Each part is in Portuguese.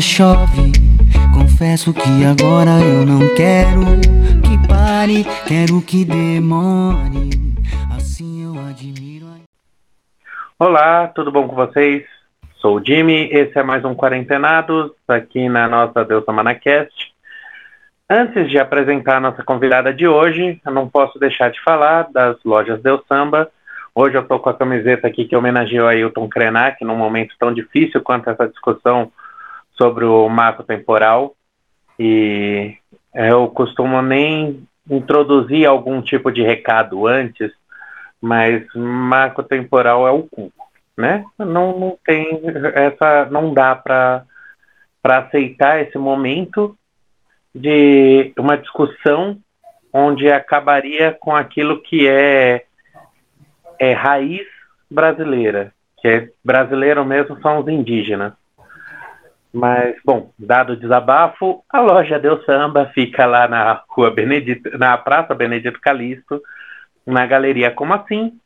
chove. Confesso que agora eu não quero que pare, quero que demore. Assim eu admiro. Olá, tudo bom com vocês? Sou o Jimmy, esse é mais um Quarentenados aqui na nossa Deus Manacast. Antes de apresentar a nossa convidada de hoje, eu não posso deixar de falar das lojas Deus Samba. Hoje eu estou com a camiseta aqui que homenageou a Ailton Krenak num momento tão difícil quanto essa discussão sobre o marco temporal. E eu costumo nem introduzir algum tipo de recado antes, mas marco temporal é o cu, né? Não, não tem essa, não dá para para aceitar esse momento de uma discussão onde acabaria com aquilo que é, é raiz brasileira, que é brasileiro mesmo são os indígenas. Mas, bom, dado o desabafo, a loja Deu Samba fica lá na rua Benedito, na Praça Benedito Calixto, na Galeria Como Assim.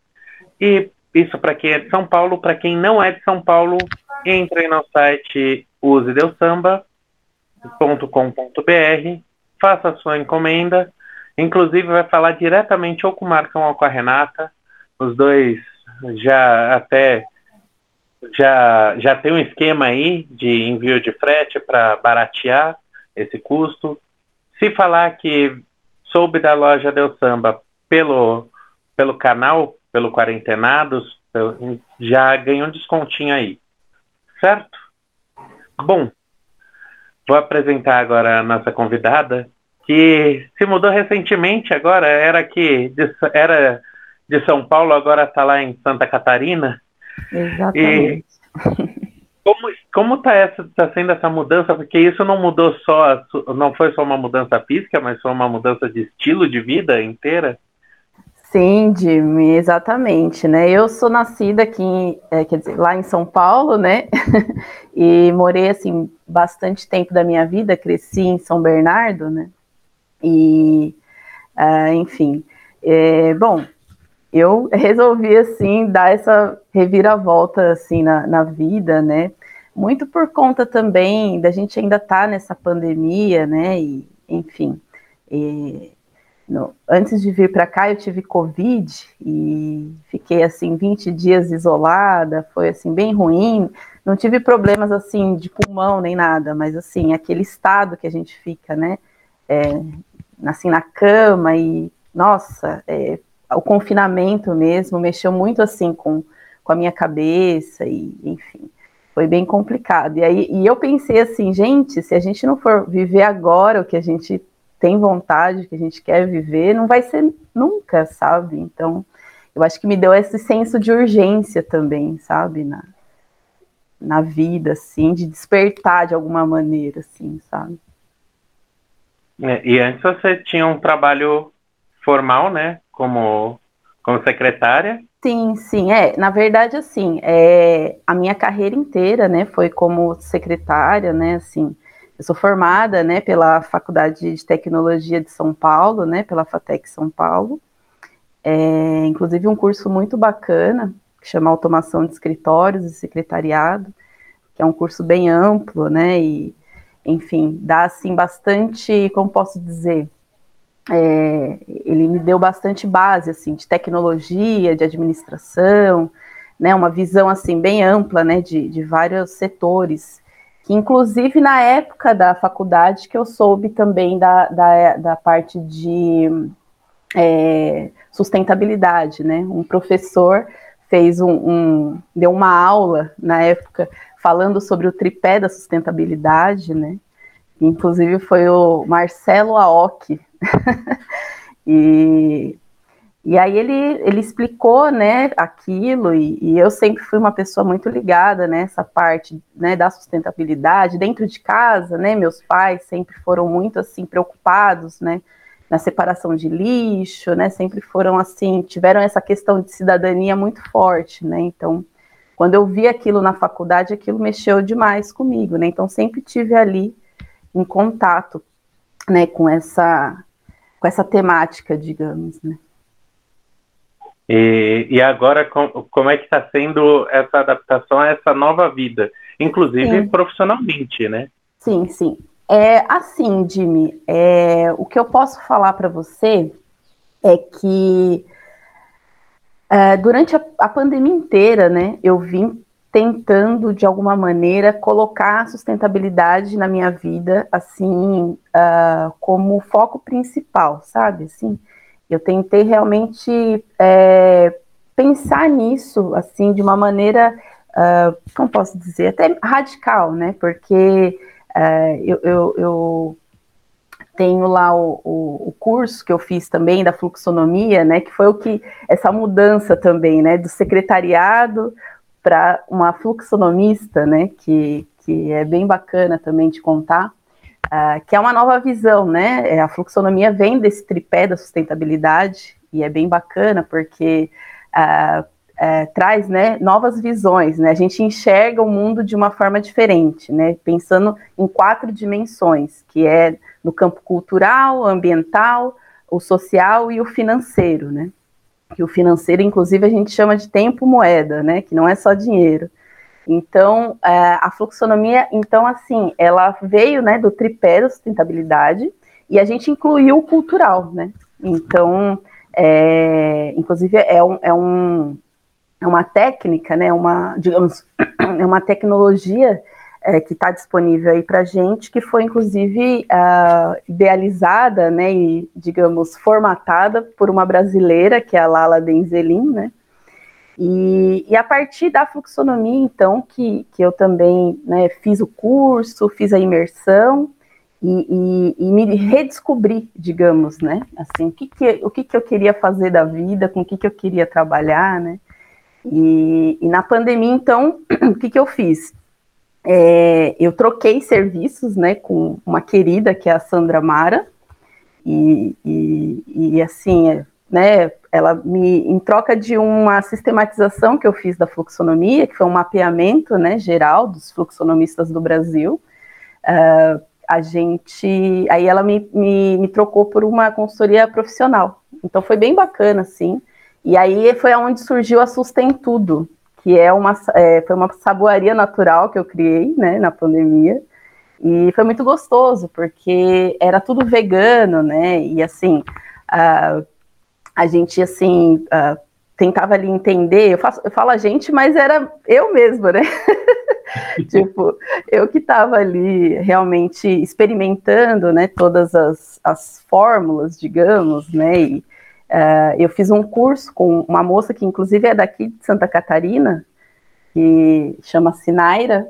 E isso para quem é de São Paulo, para quem não é de São Paulo, entre no site usedeusamba.com.br, faça a sua encomenda. Inclusive vai falar diretamente ou com o Marcão ou com a Renata. Os dois já até já, já tem um esquema aí de envio de frete para baratear esse custo. Se falar que soube da loja Del Samba pelo, pelo canal, pelo Quarentenados, já ganhou um descontinho aí. Certo? Bom, vou apresentar agora a nossa convidada, que se mudou recentemente agora, era aqui, de, era de São Paulo, agora está lá em Santa Catarina. Exatamente. E como como está essa tá sendo essa mudança? Porque isso não mudou só, não foi só uma mudança física, mas foi uma mudança de estilo de vida inteira. Sim, Jimmy, exatamente, né? Eu sou nascida aqui, é, quer dizer, lá em São Paulo, né? e morei assim bastante tempo da minha vida, cresci em São Bernardo, né? E, uh, enfim, é, bom, eu resolvi assim dar essa reviravolta assim na, na vida, né? Muito por conta também da gente ainda estar tá nessa pandemia, né? E enfim, e, no, antes de vir para cá eu tive covid e fiquei assim 20 dias isolada, foi assim bem ruim. Não tive problemas assim de pulmão nem nada, mas assim aquele estado que a gente fica, né? É, assim na cama e nossa, é, o confinamento mesmo mexeu muito assim com, com a minha cabeça e enfim foi bem complicado. E aí e eu pensei assim gente se a gente não for viver agora o que a gente tem vontade o que a gente quer viver não vai ser nunca sabe? Então eu acho que me deu esse senso de urgência também sabe? Na na vida assim de despertar de alguma maneira assim sabe? É, e antes você tinha um trabalho formal né como, como secretária? Sim, sim, é. Na verdade, assim, é, a minha carreira inteira, né, foi como secretária, né, assim, eu sou formada, né, pela Faculdade de Tecnologia de São Paulo, né, pela FATEC São Paulo, é, inclusive um curso muito bacana, que chama Automação de Escritórios e Secretariado, que é um curso bem amplo, né, e, enfim, dá, assim, bastante, como posso dizer, é, ele me deu bastante base assim de tecnologia, de administração, né, uma visão assim bem ampla, né, de, de vários setores, que inclusive na época da faculdade que eu soube também da, da, da parte de é, sustentabilidade, né, um professor fez um, um, deu uma aula na época falando sobre o tripé da sustentabilidade, né, inclusive foi o Marcelo Aoki, e, e aí ele, ele explicou, né, aquilo, e, e, eu sempre fui uma pessoa muito ligada nessa né, parte, né, da sustentabilidade, dentro de casa, né, meus pais sempre foram muito, assim, preocupados, né, na separação de lixo, né, sempre foram, assim, tiveram essa questão de cidadania muito forte, né, então, quando eu vi aquilo na faculdade, aquilo mexeu demais comigo, né, então sempre tive ali em contato, né, com essa com essa temática, digamos, né? E, e agora, com, como é que está sendo essa adaptação a essa nova vida, inclusive Sim. profissionalmente, né? Sim, sim. É assim, Jimmy, é, o que eu posso falar para você é que é, durante a, a, pandemia inteira, né, eu vim tentando de alguma maneira colocar a sustentabilidade na minha vida, assim, uh, como foco principal, sabe? Assim, eu tentei realmente é, pensar nisso, assim, de uma maneira, uh, como posso dizer, até radical, né? Porque uh, eu, eu, eu, tenho lá o, o, o, curso que eu fiz também da fluxonomia, né? Que foi o que essa mudança também, né? Do secretariado para uma fluxonomista, né? Que, que é bem bacana também de contar. Uh, que é uma nova visão, né? É, a fluxonomia vem desse tripé da sustentabilidade e é bem bacana porque uh, uh, traz, né, novas visões, né? A gente enxerga o mundo de uma forma diferente, né? Pensando em quatro dimensões, que é no campo cultural, ambiental, o social e o financeiro, né? Que o financeiro, inclusive, a gente chama de tempo moeda, né? Que não é só dinheiro. Então, é, a fluxonomia, então, assim, ela veio, né, do tripé da sustentabilidade e a gente incluiu o cultural, né? Então, é, inclusive, é, um, é, um, é uma técnica, né, uma, digamos, é uma tecnologia é, que está disponível aí para gente, que foi, inclusive, uh, idealizada, né, e, digamos, formatada por uma brasileira, que é a Lala Denzelin, né, e, e, a partir da fluxonomia, então, que, que eu também né, fiz o curso, fiz a imersão e, e, e, me redescobri, digamos, né? Assim, o que, que, o que, que eu queria fazer da vida, com o que, que eu queria trabalhar, né? E, e na pandemia, então, o que, que eu fiz? É, eu troquei serviços, né, com uma querida, que é a Sandra Mara, e, e assim, né, ela me, em troca de uma sistematização que eu fiz da fluxonomia, que foi um mapeamento, né, geral dos fluxonomistas do Brasil, uh, a gente, aí ela me, me, me, trocou por uma consultoria profissional, então foi bem bacana, assim, e aí foi onde surgiu a Sustentudo, que é uma, é, foi uma saboaria natural que eu criei, né, na pandemia, e foi muito gostoso, porque era tudo vegano, né, e assim, uh, a gente, assim, tentava ali entender, eu, faço, eu falo a gente, mas era eu mesma, né? tipo, eu que estava ali realmente experimentando, né, todas as, as fórmulas, digamos, né, e uh, eu fiz um curso com uma moça que inclusive é daqui de Santa Catarina, que chama Sinaira,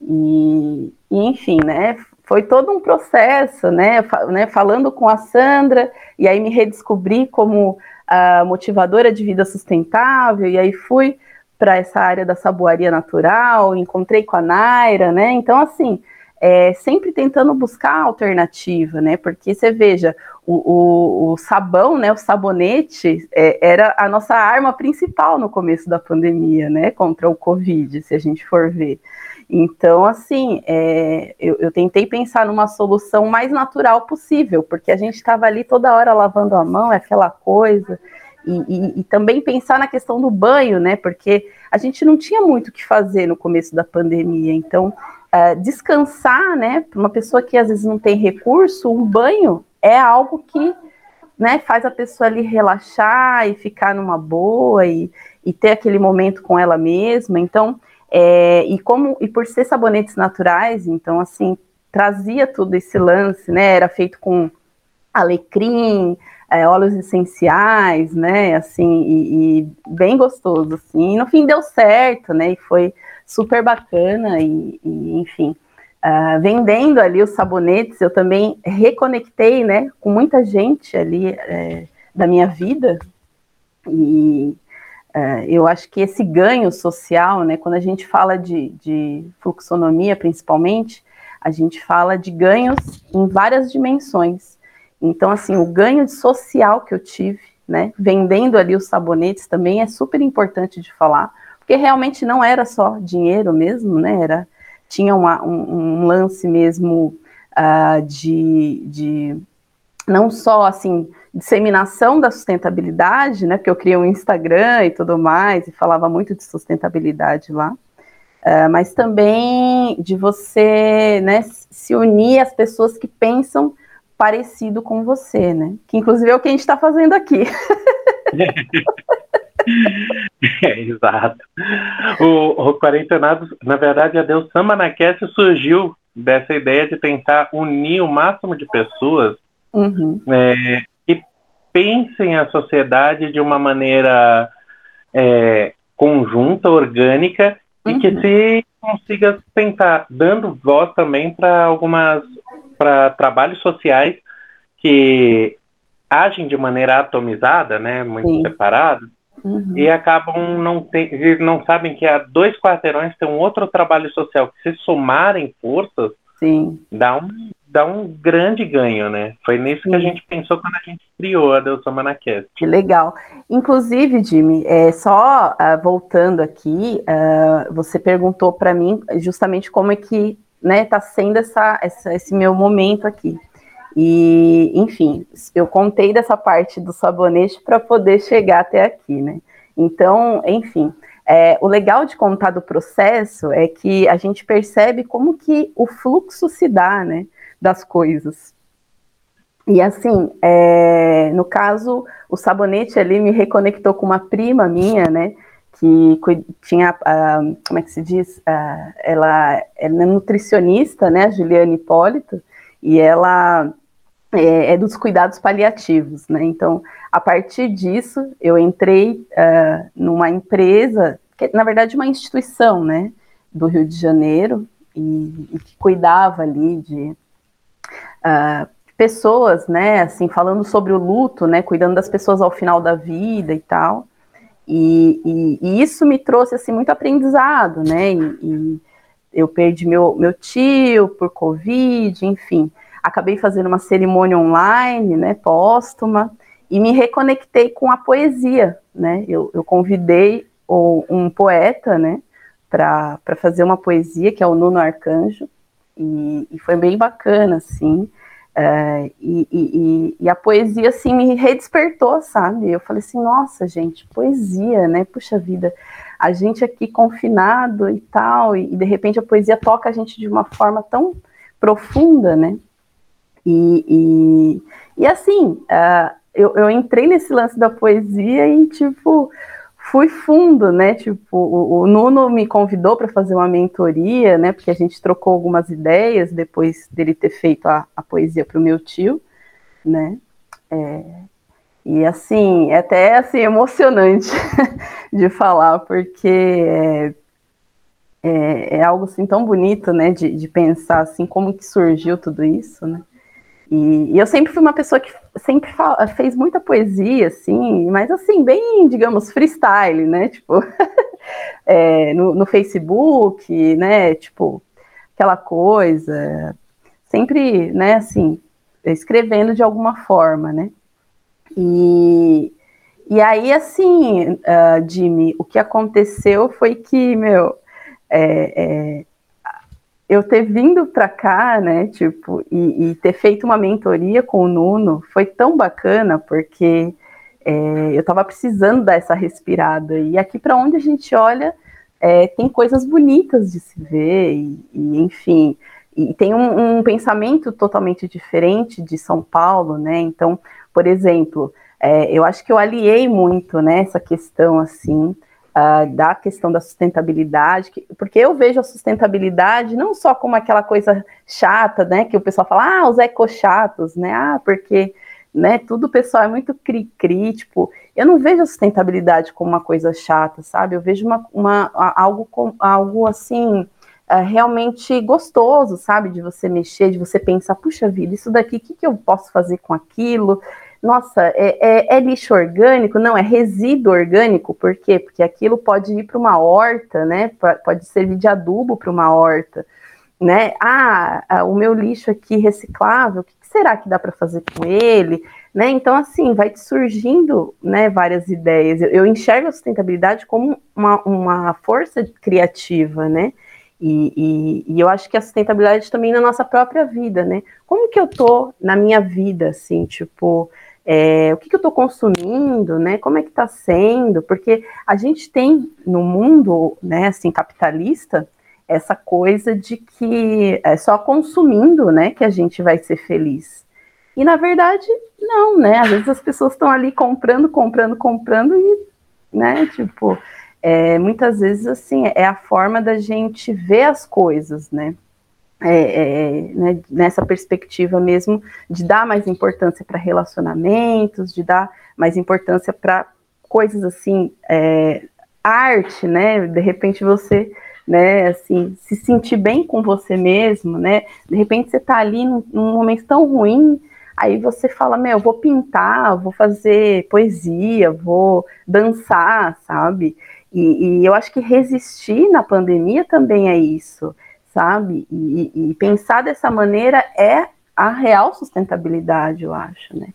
e, e enfim, né, foi todo um processo, né, né, falando com a Sandra, e aí me redescobri como a motivadora de vida sustentável, e aí fui para essa área da saboaria natural, encontrei com a Naira, né, então assim, é, sempre tentando buscar alternativa, né, porque você veja, o, o, o sabão, né, o sabonete, é, era a nossa arma principal no começo da pandemia, né, contra o Covid, se a gente for ver, então, assim, é, eu, eu, tentei pensar numa solução mais natural possível, porque a gente estava ali toda hora lavando a mão, é aquela coisa, e, e, e, também pensar na questão do banho, né? Porque a gente não tinha muito o que fazer no começo da pandemia, então é, descansar, né? Para uma pessoa que às vezes não tem recurso, um banho é algo que né, faz a pessoa ali relaxar e ficar numa boa e, e ter aquele momento com ela mesma. Então, é, e como e por ser sabonetes naturais, então assim trazia tudo esse lance, né? Era feito com alecrim, é, óleos essenciais, né? Assim e, e, bem gostoso, assim. E no fim deu certo, né? E foi super bacana e, e enfim. Uh, vendendo ali os sabonetes, eu também reconectei, né, com muita gente ali é, da minha vida e é, eu acho que esse ganho social, né, quando a gente fala de, de fluxonomia, principalmente, a gente fala de ganhos em várias dimensões. Então, assim, o ganho social que eu tive, né, vendendo ali os sabonetes também é super importante de falar, porque realmente não era só dinheiro mesmo, né, era, tinha uma, um, um, lance mesmo uh, de, de, não só, assim, disseminação da sustentabilidade, né? Porque eu criei um Instagram e tudo mais, e falava muito de sustentabilidade lá. uh, mas também de você né, se unir às pessoas que pensam parecido com você, né? Que inclusive é o que a gente está fazendo aqui. é, exato. O, o Quarentenados, na verdade, a Deus Samba na Cast surgiu dessa ideia de tentar unir o máximo de pessoas uhum. é, que pensem a sociedade de uma maneira é, conjunta, orgânica uhum. e que uhum. se consiga tentar dando voz também para algumas para trabalhos sociais que agem de maneira atomizada, né, muito Sim. separado, uhum. e acabam não tem, não sabem que há dois quarteirões tem um outro trabalho social que se somarem forças, Sim. dá um dá um grande ganho, né? Foi nisso Sim. que a gente pensou quando a gente criou a Deus Manacast. Que legal. Inclusive, Jimmy, é, só uh, voltando aqui, uh, você perguntou para mim justamente como é que né, tá sendo essa, essa, esse meu momento aqui. E, enfim, eu contei dessa parte do sabonete para poder chegar até aqui, né? Então, enfim, é, o legal de contar do processo é que a gente percebe como que o fluxo se dá, né, das coisas. E assim, é, no caso, o sabonete ali me reconectou com uma prima minha, né, que tinha, uh, como é que se diz, ela, ela é nutricionista, né, a Juliane Hipólito, e ela é, é, dos cuidados paliativos, né? Então, a partir disso, eu entrei uh, numa empresa, que na verdade uma instituição, né, do Rio de Janeiro, e, e que cuidava ali de uh, pessoas, né, assim, falando sobre o luto, né, cuidando das pessoas ao final da vida e tal. E, e, e isso me trouxe, assim, muito aprendizado, né, e, eu perdi meu, meu tio por Covid, enfim acabei fazendo uma cerimônia online, né, póstuma, e me reconectei com a poesia, né, eu, eu convidei o, um poeta, né, para fazer uma poesia, que é o Nuno Arcanjo, e, e foi bem bacana, assim, é, e, e, e, a poesia, assim, me redespertou, sabe? Eu falei assim, nossa, gente, poesia, né? Puxa vida, a gente aqui confinado e tal, e de repente a poesia toca a gente de uma forma tão profunda, né? E, e, e assim, uh, eu, eu entrei nesse lance da poesia e, tipo, fui fundo, né? Tipo, o, o Nuno me convidou para fazer uma mentoria, né? Porque a gente trocou algumas ideias depois dele ter feito a, a poesia para o meu tio, né? É, e assim, é até assim, emocionante de falar, porque é, é, é, algo assim tão bonito, né? De, de pensar assim como que surgiu tudo isso, né? E, e, eu sempre fui uma pessoa que sempre fala, fez muita poesia, assim, mas assim, bem, digamos, freestyle, né? Tipo, é, no, no, Facebook, né? Tipo, aquela coisa, sempre, né, assim, escrevendo de alguma forma, né? E, e aí, assim, uh, Jimmy, o que aconteceu foi que, meu, é, é, eu ter vindo para cá, né, tipo, e, e, ter feito uma mentoria com o Nuno foi tão bacana, porque é, eu estava precisando dar essa respirada. E aqui para onde a gente olha, é, tem coisas bonitas de se ver, e, e enfim, e tem um, um, pensamento totalmente diferente de São Paulo, né? Então, por exemplo, é, eu acho que eu aliei muito, né, essa questão assim uh, da questão da sustentabilidade, que, porque eu vejo a sustentabilidade não só como aquela coisa chata, né, que o pessoal fala, ah, os ecochatos, né, ah, porque, né, tudo o pessoal é muito cri-cri, tipo, eu não vejo a sustentabilidade como uma coisa chata, sabe, eu vejo uma, uma algo, algo assim, Uh, realmente gostoso, sabe? De você mexer, de você pensar, puxa vida, isso daqui, o que, que eu posso fazer com aquilo? Nossa, é, é, é, lixo orgânico? Não, é resíduo orgânico, por quê? Porque aquilo pode ir para uma horta, né? Pode servir de adubo para uma horta, né? Ah, o meu lixo aqui reciclável, o que será que dá para fazer com ele? Né? Então, assim, vai surgindo né, várias ideias. Eu, eu enxergo a sustentabilidade como uma, uma força criativa, né? E, e, e, eu acho que a sustentabilidade também na nossa própria vida, né? Como que eu tô na minha vida, assim, tipo, é, o que, que eu estou consumindo, né? Como é que está sendo? Porque a gente tem no mundo, né, assim, capitalista, essa coisa de que é só consumindo, né, que a gente vai ser feliz. E na verdade, não, né? Às vezes as pessoas estão ali comprando, comprando, comprando e, né, tipo, é, muitas vezes assim, é a forma da gente ver as coisas, né? É, é, né, nessa perspectiva mesmo de dar mais importância para relacionamentos, de dar mais importância para coisas assim, é, arte, né? De repente você né, assim, se sentir bem com você mesmo, né? De repente você está ali num, num, momento tão ruim, aí você fala, meu, vou pintar, vou fazer poesia, vou dançar, sabe? E, e eu acho que resistir na pandemia também é isso, sabe? E, e pensar dessa maneira é a real sustentabilidade, eu acho, né?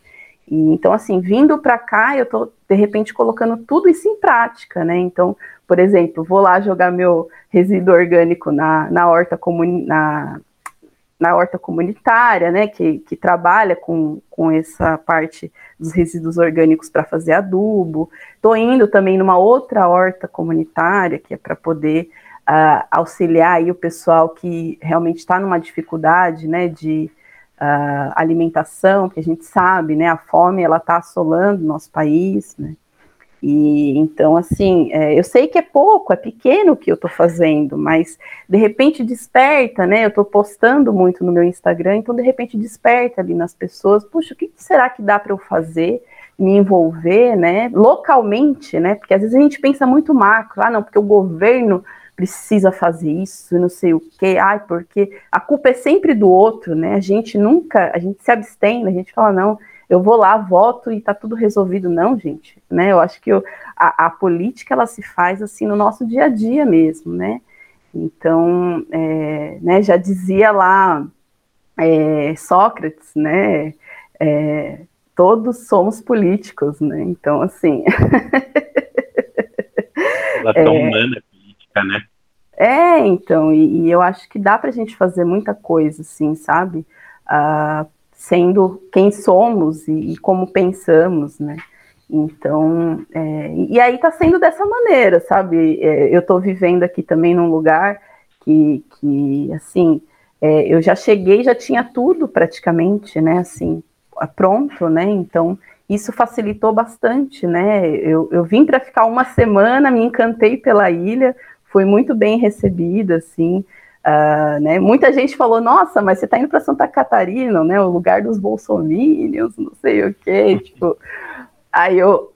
E, então, assim, vindo para cá, eu estou, de repente, colocando tudo isso em prática, né? Então, por exemplo, vou lá jogar meu resíduo orgânico na, na, horta, comuni na, na horta comunitária, né, que, que trabalha com, com essa parte dos resíduos orgânicos para fazer adubo. Estou indo também numa outra horta comunitária, que é para poder uh, auxiliar aí o pessoal que realmente está numa dificuldade, né, de uh, alimentação, que a gente sabe, né, a fome, ela está assolando o nosso país, né, e então, assim, é, eu sei que é pouco, é pequeno o que eu estou fazendo, mas de repente desperta, né? Eu estou postando muito no meu Instagram, então de repente desperta ali nas pessoas, puxa, o que será que dá para eu fazer? Me envolver, né? Localmente, né? Porque às vezes a gente pensa muito macro, ah, não, porque o governo precisa fazer isso, não sei o quê, ai, porque a culpa é sempre do outro, né? A gente nunca, a gente se abstém, a gente fala, não, eu vou lá, voto e tá tudo resolvido. Não, gente, né? Eu acho que eu, a, a, política ela se faz assim no nosso dia a dia mesmo, né? Então, é, né, já dizia lá é, Sócrates, né? É, todos somos políticos, né? Então, assim. Relação é, humana é política, né? É, então, e, e, eu acho que dá para a gente fazer muita coisa, assim, sabe? Uh, sendo quem somos e, e como pensamos, né? Então, é, e aí está sendo dessa maneira, sabe? É, eu estou vivendo aqui também num lugar que, que assim, é, eu já cheguei, já tinha tudo praticamente, né? Assim, pronto, né? Então, isso facilitou bastante, né? Eu, eu vim para ficar uma semana, me encantei pela ilha, fui muito bem recebida, assim. Uh, né? Muita gente falou, nossa, mas você está indo para Santa Catarina, né? O lugar dos bolsomínios, não sei o quê. tipo, aí eu,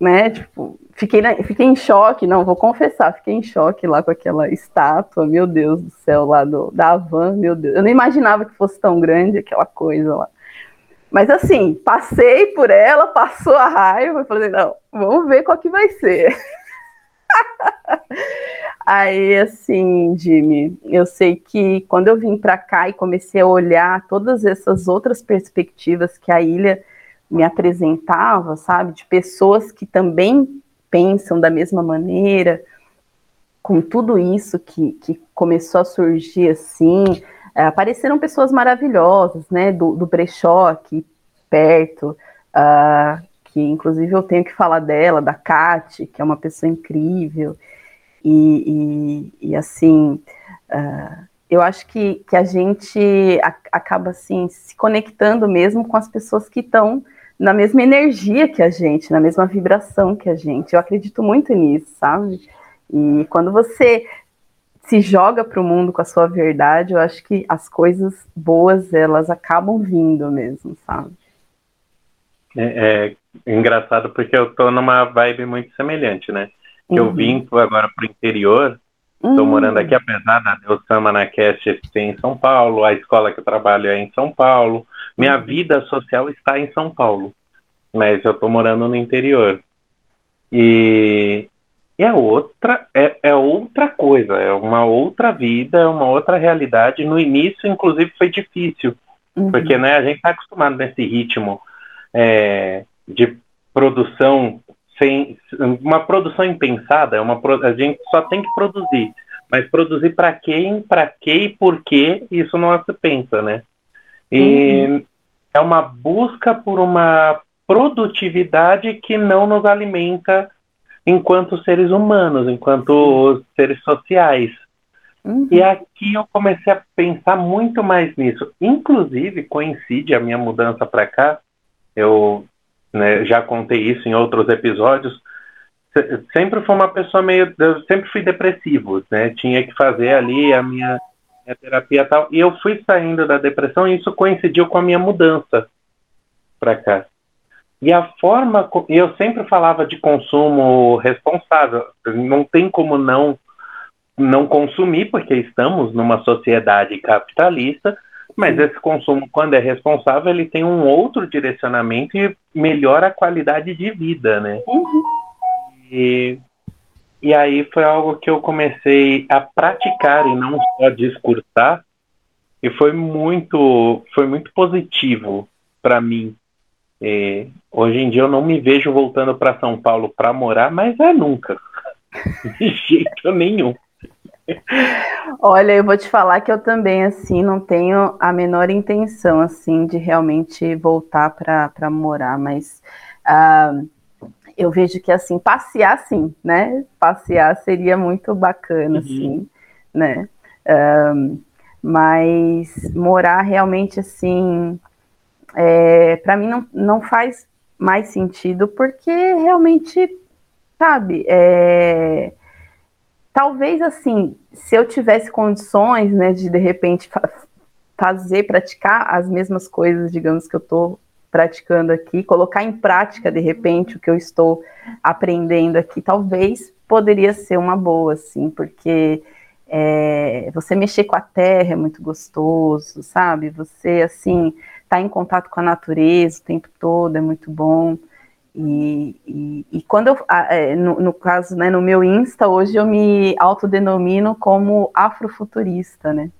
né, tipo, fiquei, na, fiquei em choque, não, vou confessar, fiquei em choque lá com aquela estátua, meu Deus do céu, lá do, da Havan, meu Deus. Eu nem imaginava que fosse tão grande aquela coisa lá. Mas assim, passei por ela, passou a raiva, falei, não, vamos ver qual que vai ser. Aí, assim, Jimmy, eu sei que quando eu vim para cá e comecei a olhar todas essas outras perspectivas que a ilha me apresentava, sabe, de pessoas que também pensam da mesma maneira, com tudo isso que, que começou a surgir assim, é, apareceram pessoas maravilhosas, né, do, do brechó aqui perto, uh, que inclusive eu tenho que falar dela, da Kate, que é uma pessoa incrível, e, e, e assim, uh, eu acho que, que a gente a, acaba assim se conectando mesmo com as pessoas que estão na mesma energia que a gente, na mesma vibração que a gente. Eu acredito muito nisso, sabe? E quando você se joga para o mundo com a sua verdade, eu acho que as coisas boas elas acabam vindo mesmo, sabe? É, é engraçado porque eu tô numa vibe muito semelhante, né? Uhum. Eu vim agora para o interior, estou uhum. morando aqui, apesar da Deus na Cast ser em São Paulo, a escola que eu trabalho é em São Paulo, minha uhum. vida social está em São Paulo, mas eu estou morando no interior. E, é outra, é, é outra coisa, é uma outra vida, é uma outra realidade. No início, inclusive, foi difícil, uhum. porque né, a gente está acostumado nesse ritmo é, de produção sem uma produção impensada, é uma a gente só tem que produzir, mas produzir para quem, para que e por quê, isso não se pensa, né? E uhum. é uma busca por uma produtividade que não nos alimenta enquanto seres humanos, enquanto seres sociais. Uhum. E aqui eu comecei a pensar muito mais nisso. Inclusive, coincide a minha mudança para cá. Eu né, já contei isso em outros episódios. Sempre fui uma pessoa meio. Eu sempre fui depressivo, né? Tinha que fazer ali a minha, minha terapia e tal. E eu fui saindo da depressão e isso coincidiu com a minha mudança para cá. E a forma. Eu sempre falava de consumo responsável. Não tem como não não consumir, porque estamos numa sociedade capitalista, mas esse consumo, quando é responsável, ele tem um outro direcionamento e melhora a qualidade de vida, né? Uhum. E, e aí foi algo que eu comecei a praticar e não só discursar, e foi muito, foi muito positivo para mim. E, hoje em dia eu não me vejo voltando para São Paulo para morar, mas é nunca. De jeito nenhum. Olha, eu vou te falar que eu também, assim, não tenho a menor intenção, assim, de realmente voltar para morar, mas uh, eu vejo que, assim, passear, sim, né? Passear seria muito bacana, uhum. assim, né? Uh, mas morar realmente, assim, é, para mim não, não faz mais sentido, porque realmente, sabe, é talvez assim, se eu tivesse condições, né, de de repente fa fazer, praticar as mesmas coisas, digamos que eu estou praticando aqui, colocar em prática de repente o que eu estou aprendendo aqui, talvez poderia ser uma boa, assim, porque é, você mexer com a terra é muito gostoso, sabe? Você assim tá em contato com a natureza o tempo todo é muito bom. E, e, e, quando eu, é, no, no, caso, né, no meu Insta, hoje eu me autodenomino como afrofuturista, né?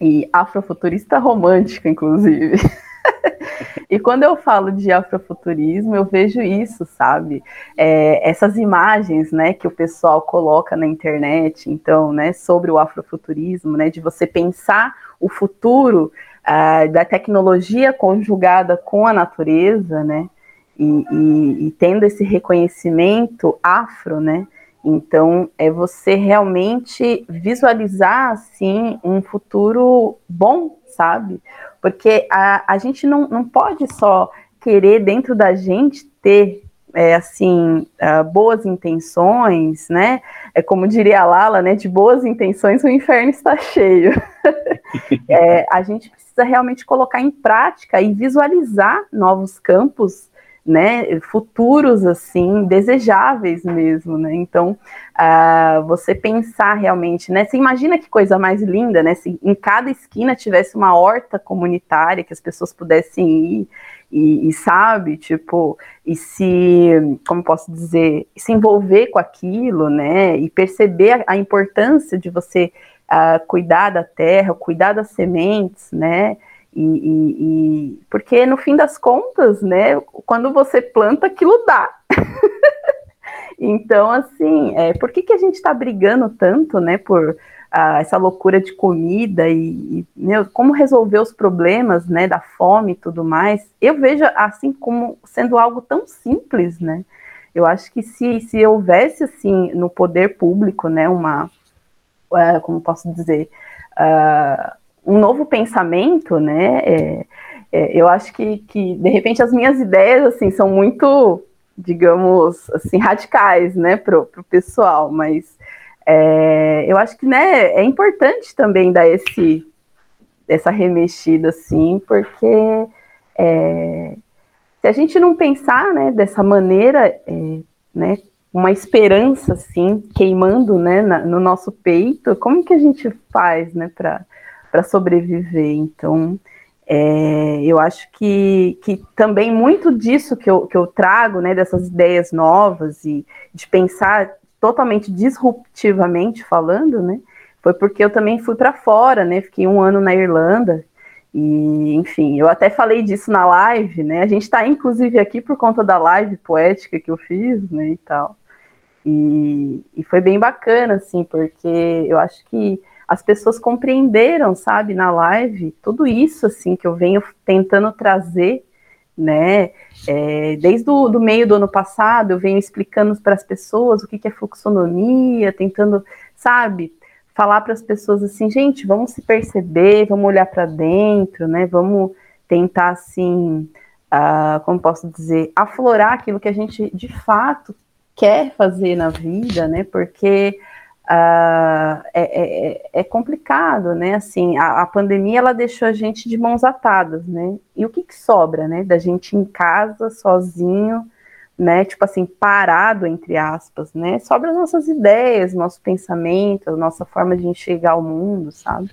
E afrofuturista romântica, inclusive. e quando eu falo de afrofuturismo, eu vejo isso, sabe? É, essas imagens, né, que o pessoal coloca na internet, então, né, sobre o afrofuturismo, né, de você pensar o futuro uh, da tecnologia conjugada com a natureza, né? E, e, e tendo esse reconhecimento afro, né? Então, é você realmente visualizar, assim, um futuro bom, sabe? Porque a, a gente não, não pode só querer dentro da gente ter, é, assim, uh, boas intenções, né? É como diria a Lala, né? De boas intenções o inferno está cheio. é, a gente precisa realmente colocar em prática e visualizar novos campos né, futuros assim desejáveis mesmo, né? Então, uh, você pensar realmente, né? Você imagina que coisa mais linda, né? Se em cada esquina tivesse uma horta comunitária que as pessoas pudessem ir e, e sabe, tipo, e se, como posso dizer, se envolver com aquilo, né? E perceber a, a importância de você uh, cuidar da terra, cuidar das sementes, né? E, e, e, porque no fim das contas, né, quando você planta, aquilo dá. então, assim, é, por que, que a gente está brigando tanto, né, por ah, essa loucura de comida e, e meu, como resolver os problemas, né, da fome e tudo mais? Eu vejo assim como sendo algo tão simples, né? Eu acho que se, se houvesse assim no poder público, né, uma, uh, como posso dizer, uh, um novo pensamento, né? É, é, eu acho que, que, de repente, as minhas ideias, assim, são muito, digamos, assim, radicais, né, pro, pro pessoal, mas é, eu acho que, né, é importante também dar esse, essa remexida, assim, porque é, se a gente não pensar, né, dessa maneira, é, né, uma esperança, assim, queimando, né, na, no nosso peito, como que a gente faz, né, para para sobreviver. Então, é, eu acho que, que também muito disso que eu, que eu trago, né, dessas ideias novas e de pensar totalmente disruptivamente falando, né, foi porque eu também fui para fora, né, fiquei um ano na Irlanda e, enfim, eu até falei disso na live, né, a gente está inclusive aqui por conta da live poética que eu fiz, né, e tal. E, e foi bem bacana, assim, porque eu acho que as pessoas compreenderam, sabe, na live, tudo isso, assim, que eu venho tentando trazer, né, é, desde o meio do ano passado, eu venho explicando para as pessoas o que, que é fluxonomia, tentando, sabe, falar para as pessoas assim, gente, vamos se perceber, vamos olhar para dentro, né? Vamos tentar assim, uh, como posso dizer, aflorar aquilo que a gente de fato quer fazer na vida, né? Porque uh, é, é, é, complicado, né? Assim, a, a, pandemia ela deixou a gente de mãos atadas, né? E o que, que sobra, né? Da gente em casa, sozinho, né? Tipo assim, parado, entre aspas, né? Sobra nossas ideias, nosso pensamento, nossa forma de enxergar o mundo, sabe?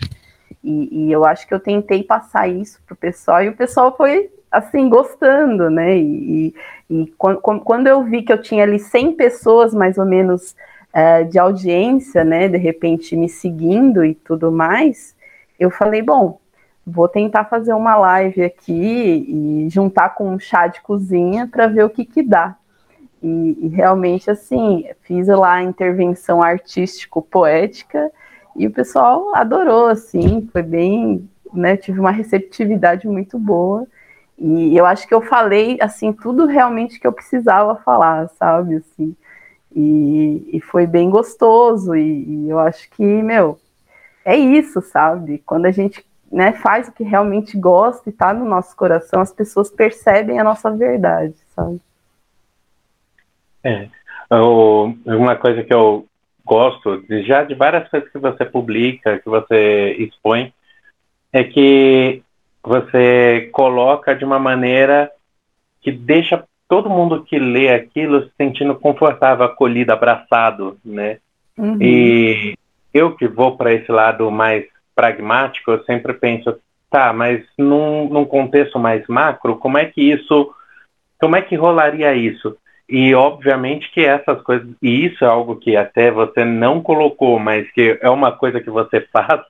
E, e eu acho que eu tentei passar isso pro pessoal e o pessoal foi assim, gostando, né? E, e, e quando, quando, eu vi que eu tinha ali 100 pessoas, mais ou menos, uh, de audiência, né? De repente me seguindo e tudo mais, eu falei, bom, vou tentar fazer uma live aqui e juntar com um chá de cozinha para ver o que que dá. E, e, realmente, assim, fiz lá a intervenção artístico-poética e o pessoal adorou, assim, foi bem, né, tive uma receptividade muito boa. E eu acho que eu falei, assim, tudo realmente que eu precisava falar, sabe, assim. E, e foi bem gostoso, e, e, eu acho que, meu, é isso, sabe? Quando a gente né, faz o que realmente gosta e tá no nosso coração, as pessoas percebem a nossa verdade, sabe? É. uma coisa que eu gosto, de, já de várias coisas que você publica, que você expõe, é que você coloca de uma maneira que deixa todo mundo que lê aquilo se sentindo confortável, acolhido, abraçado, né? Uhum. E eu que vou para esse lado mais pragmático, eu sempre penso, tá, mas num, num contexto mais macro, como é que isso, como é que rolaria isso? E obviamente que essas coisas, e isso é algo que até você não colocou, mas que é uma coisa que você faz,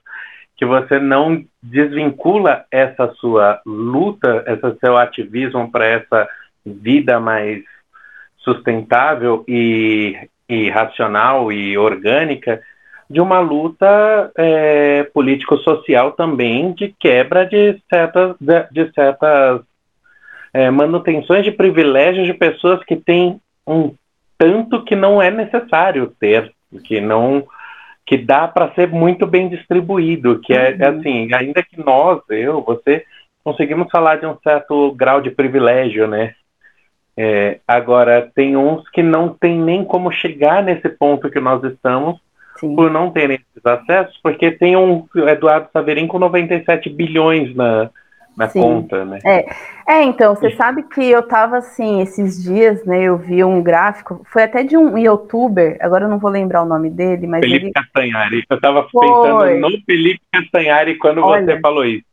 que você não desvincula essa sua luta, esse seu ativismo para essa vida mais sustentável e, e racional e orgânica de uma luta é, político-social também de quebra de certas, de, de certas é, manutenções de privilégios de pessoas que têm um tanto que não é necessário ter, que não que dá para ser muito bem distribuído, que é, é uhum. assim, ainda que nós, eu, você, conseguimos falar de um certo grau de privilégio, né? É, agora, tem uns que não tem nem como chegar nesse ponto que nós estamos Sim. por não terem esses acessos, porque tem um Eduardo Saverin com 97 bilhões na, na Sim. conta, né? É. é, então, você sabe que eu tava assim, esses dias, né, eu vi um gráfico, foi até de um youtuber, agora eu não vou lembrar o nome dele, mas Felipe ele... Castanhari, eu tava foi. pensando no Felipe Castanhari quando Olha, você falou isso.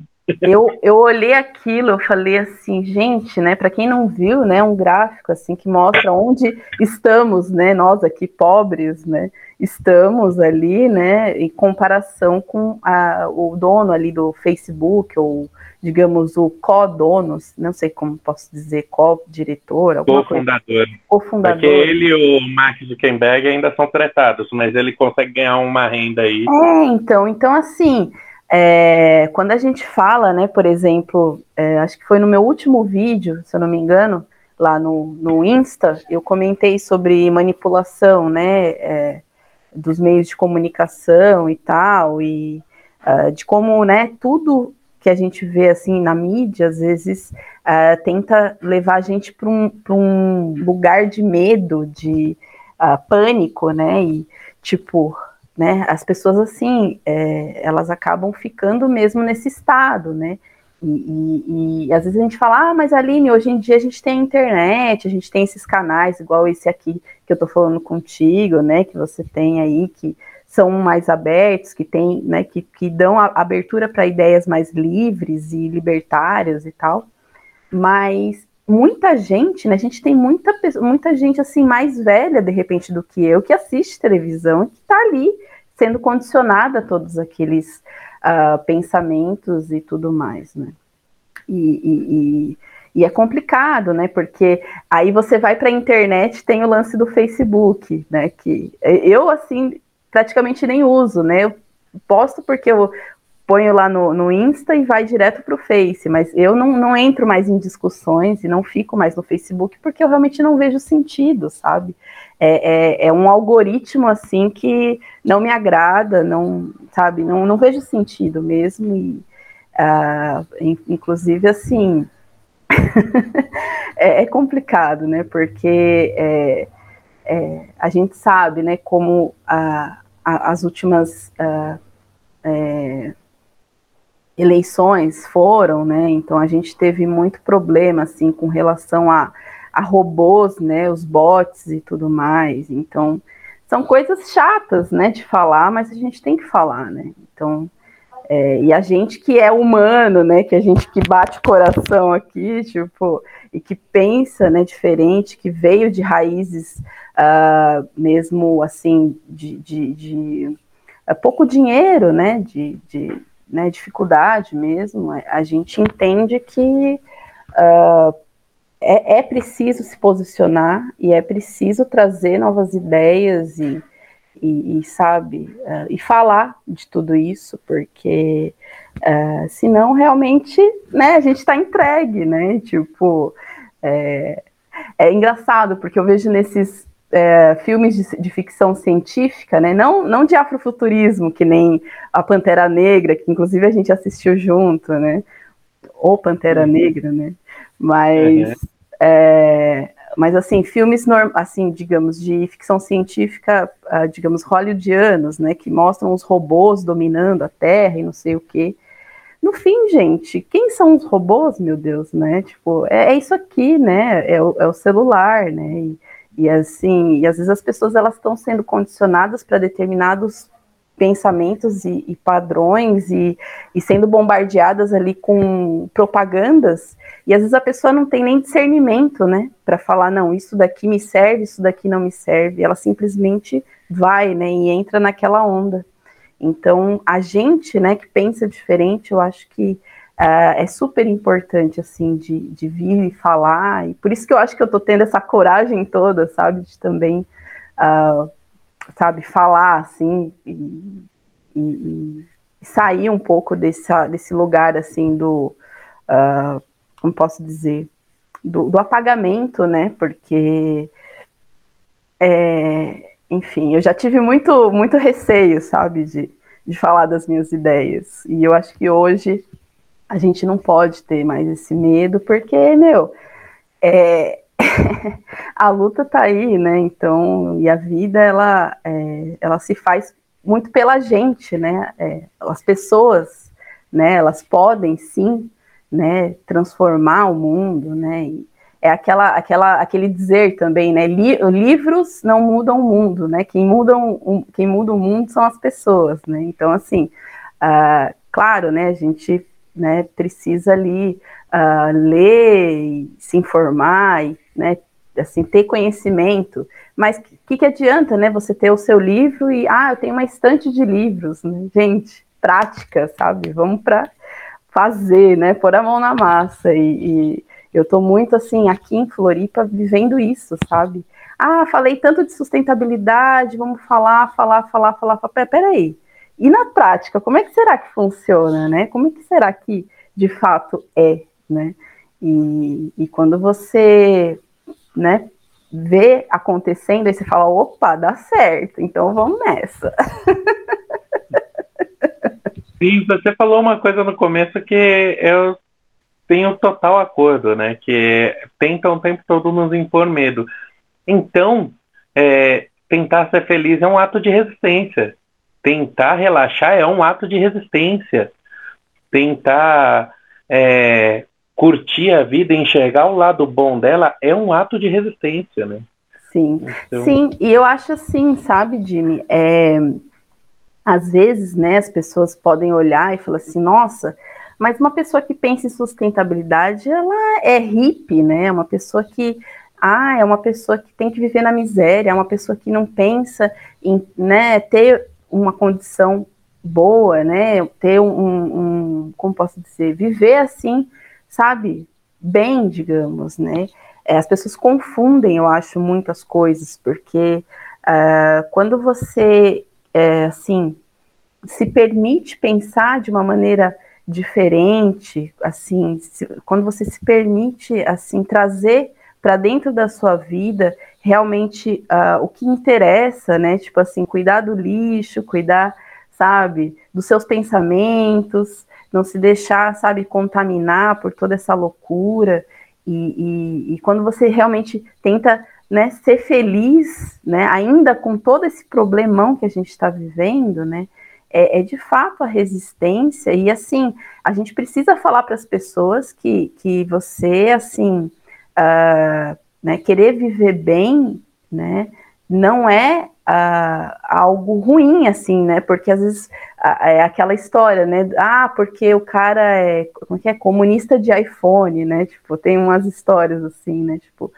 Eu, eu olhei aquilo, eu falei assim, gente, né, para quem não viu, né, um gráfico assim que mostra onde estamos, né, nós aqui pobres, né, estamos ali, né, em comparação com a, o dono ali do Facebook ou digamos, o co-dono, não sei como posso dizer, co-diretor, alguma co-fundador. Co-fundador. Porque ele e o Mark Zuckerberg ainda são tratados, mas ele consegue ganhar uma renda aí. É, então, então assim, é, quando a gente fala, né, por exemplo, é, acho que foi no meu último vídeo, se eu não me engano, lá no, no Insta, eu comentei sobre manipulação, né, é, dos meios de comunicação e tal, e uh, de como, né, tudo que a gente vê assim na mídia, às vezes uh, tenta levar a gente para um, um lugar de medo, de uh, pânico, né? E tipo, né? As pessoas assim, é, elas acabam ficando mesmo nesse estado, né? E, e, e, às vezes a gente fala, ah, mas Aline, hoje em dia a gente tem internet, a gente tem esses canais, igual esse aqui que eu tô falando contigo, né? Que você tem aí, que são mais abertos, que tem, né, que, que dão abertura para ideias mais livres e libertárias e tal. Mas muita gente, né, a gente tem muita, muita gente assim mais velha de repente do que eu que assiste televisão e que está ali sendo condicionada a todos aqueles uh, pensamentos e tudo mais, né? E, e, e, e, é complicado, né? Porque aí você vai para a internet, tem o lance do Facebook, né? Que eu assim praticamente nem uso, né? Eu posto porque eu ponho lá no, no Insta e vai direto para o Face, mas eu não, não entro mais em discussões e não fico mais no Facebook porque eu realmente não vejo sentido, sabe? É, é, é um algoritmo assim que não me agrada, não, sabe? Não, não vejo sentido mesmo e, uh, inclusive assim, é, é, complicado, né? Porque é, é, a gente sabe, né, como a, a, as últimas uh, eleições foram, né? Então a gente teve muito problema assim com relação a, a robôs, né? Os bots e tudo mais. Então são coisas chatas, né, de falar, mas a gente tem que falar, né? Então é, e a gente que é humano, né? Que a gente que bate o coração aqui, tipo, e que pensa, né, diferente, que veio de raízes uh, mesmo assim de, de, de uh, pouco dinheiro, né? De, de né, dificuldade mesmo. A gente entende que uh, é, é preciso se posicionar e é preciso trazer novas ideias e e, e sabe, uh, e falar de tudo isso, porque uh, senão realmente, né, a gente está entregue, né, tipo, é, é, engraçado, porque eu vejo nesses é, filmes de, de, ficção científica, né, não, não de afrofuturismo, que nem a Pantera Negra, que inclusive a gente assistiu junto, né, ou Pantera uhum. Negra, né, mas... Uhum. É, mas assim, filmes assim, digamos, de ficção científica, uh, digamos, hollywoodianos, né, que mostram os robôs dominando a Terra e não sei o quê. No fim, gente, quem são os robôs, meu Deus, né? Tipo, é, é isso aqui, né? É o, é o celular, né? E, e, assim, e às vezes as pessoas elas estão sendo condicionadas para determinados pensamentos e, e padrões e, e, sendo bombardeadas ali com propagandas e às vezes a pessoa não tem nem discernimento, né, para falar não, isso daqui me serve, isso daqui não me serve. Ela simplesmente vai, né, e entra naquela onda. Então a gente, né, que pensa diferente, eu acho que uh, é super importante assim de, de vir e falar e por isso que eu acho que eu tô tendo essa coragem toda, sabe, de também uh, sabe, falar assim e, e, e sair um pouco desse, desse lugar assim do, uh, como posso dizer, do, do apagamento, né? Porque, é, enfim, eu já tive muito, muito receio, sabe, de, de falar das minhas ideias. E eu acho que hoje a gente não pode ter mais esse medo, porque, meu, é, a luta tá aí, né? Então, e a vida ela, é, ela se faz muito pela gente, né? É, as pessoas, né? Elas podem sim, né? Transformar o mundo, né? E é aquela, aquela, aquele dizer também, né? Li, livros não mudam o mundo, né? Quem muda, um, quem muda o mundo são as pessoas, né? Então, assim, uh, claro, né? A gente né, precisa ali uh, ler, se informar e né, assim, ter conhecimento, mas o que, que adianta, né, você ter o seu livro e, ah, eu tenho uma estante de livros, né? gente, prática, sabe, vamos para fazer, né, pôr a mão na massa, e, e eu estou muito, assim, aqui em Floripa, vivendo isso, sabe, ah, falei tanto de sustentabilidade, vamos falar, falar, falar, falar, falar, peraí, e na prática, como é que será que funciona, né, como é que será que de fato é, né, e, e quando você, né, vê acontecendo, aí você fala, opa, dá certo, então vamos nessa. Sim, você falou uma coisa no começo que eu tenho total acordo, né? Que tentam o tempo todo nos impor medo. Então, é, tentar ser feliz é um ato de resistência. Tentar relaxar é um ato de resistência. Tentar é, curtir a vida, enxergar o lado bom dela, é um ato de resistência, né? Sim, então... sim, e eu acho assim, sabe, Jimmy, é, às vezes, né, as pessoas podem olhar e falar assim, nossa, mas uma pessoa que pensa em sustentabilidade, ela é hippie, né, é uma pessoa que, ah, é uma pessoa que tem que viver na miséria, é uma pessoa que não pensa em, né, ter uma condição boa, né, ter um, um como posso dizer, viver assim, sabe, bem, digamos, né? É, as pessoas confundem, eu acho, muitas coisas, porque uh, quando você, é, assim, se permite pensar de uma maneira diferente, assim, se, quando você se permite assim trazer para dentro da sua vida realmente uh, o que interessa, né? Tipo assim, cuidar do lixo, cuidar, sabe, dos seus pensamentos, não se deixar, sabe, contaminar por toda essa loucura. E, e, e quando você realmente tenta né, ser feliz, né, ainda com todo esse problemão que a gente está vivendo, né, é, é, de fato a resistência. E assim, a gente precisa falar para as pessoas que, que você, assim, uh, né, querer viver bem, né, não é uh, algo ruim, assim, né, porque às vezes uh, é aquela história, né, ah, porque o cara é, como é que é, comunista de iPhone, né, tipo, tem umas histórias assim, né, tipo,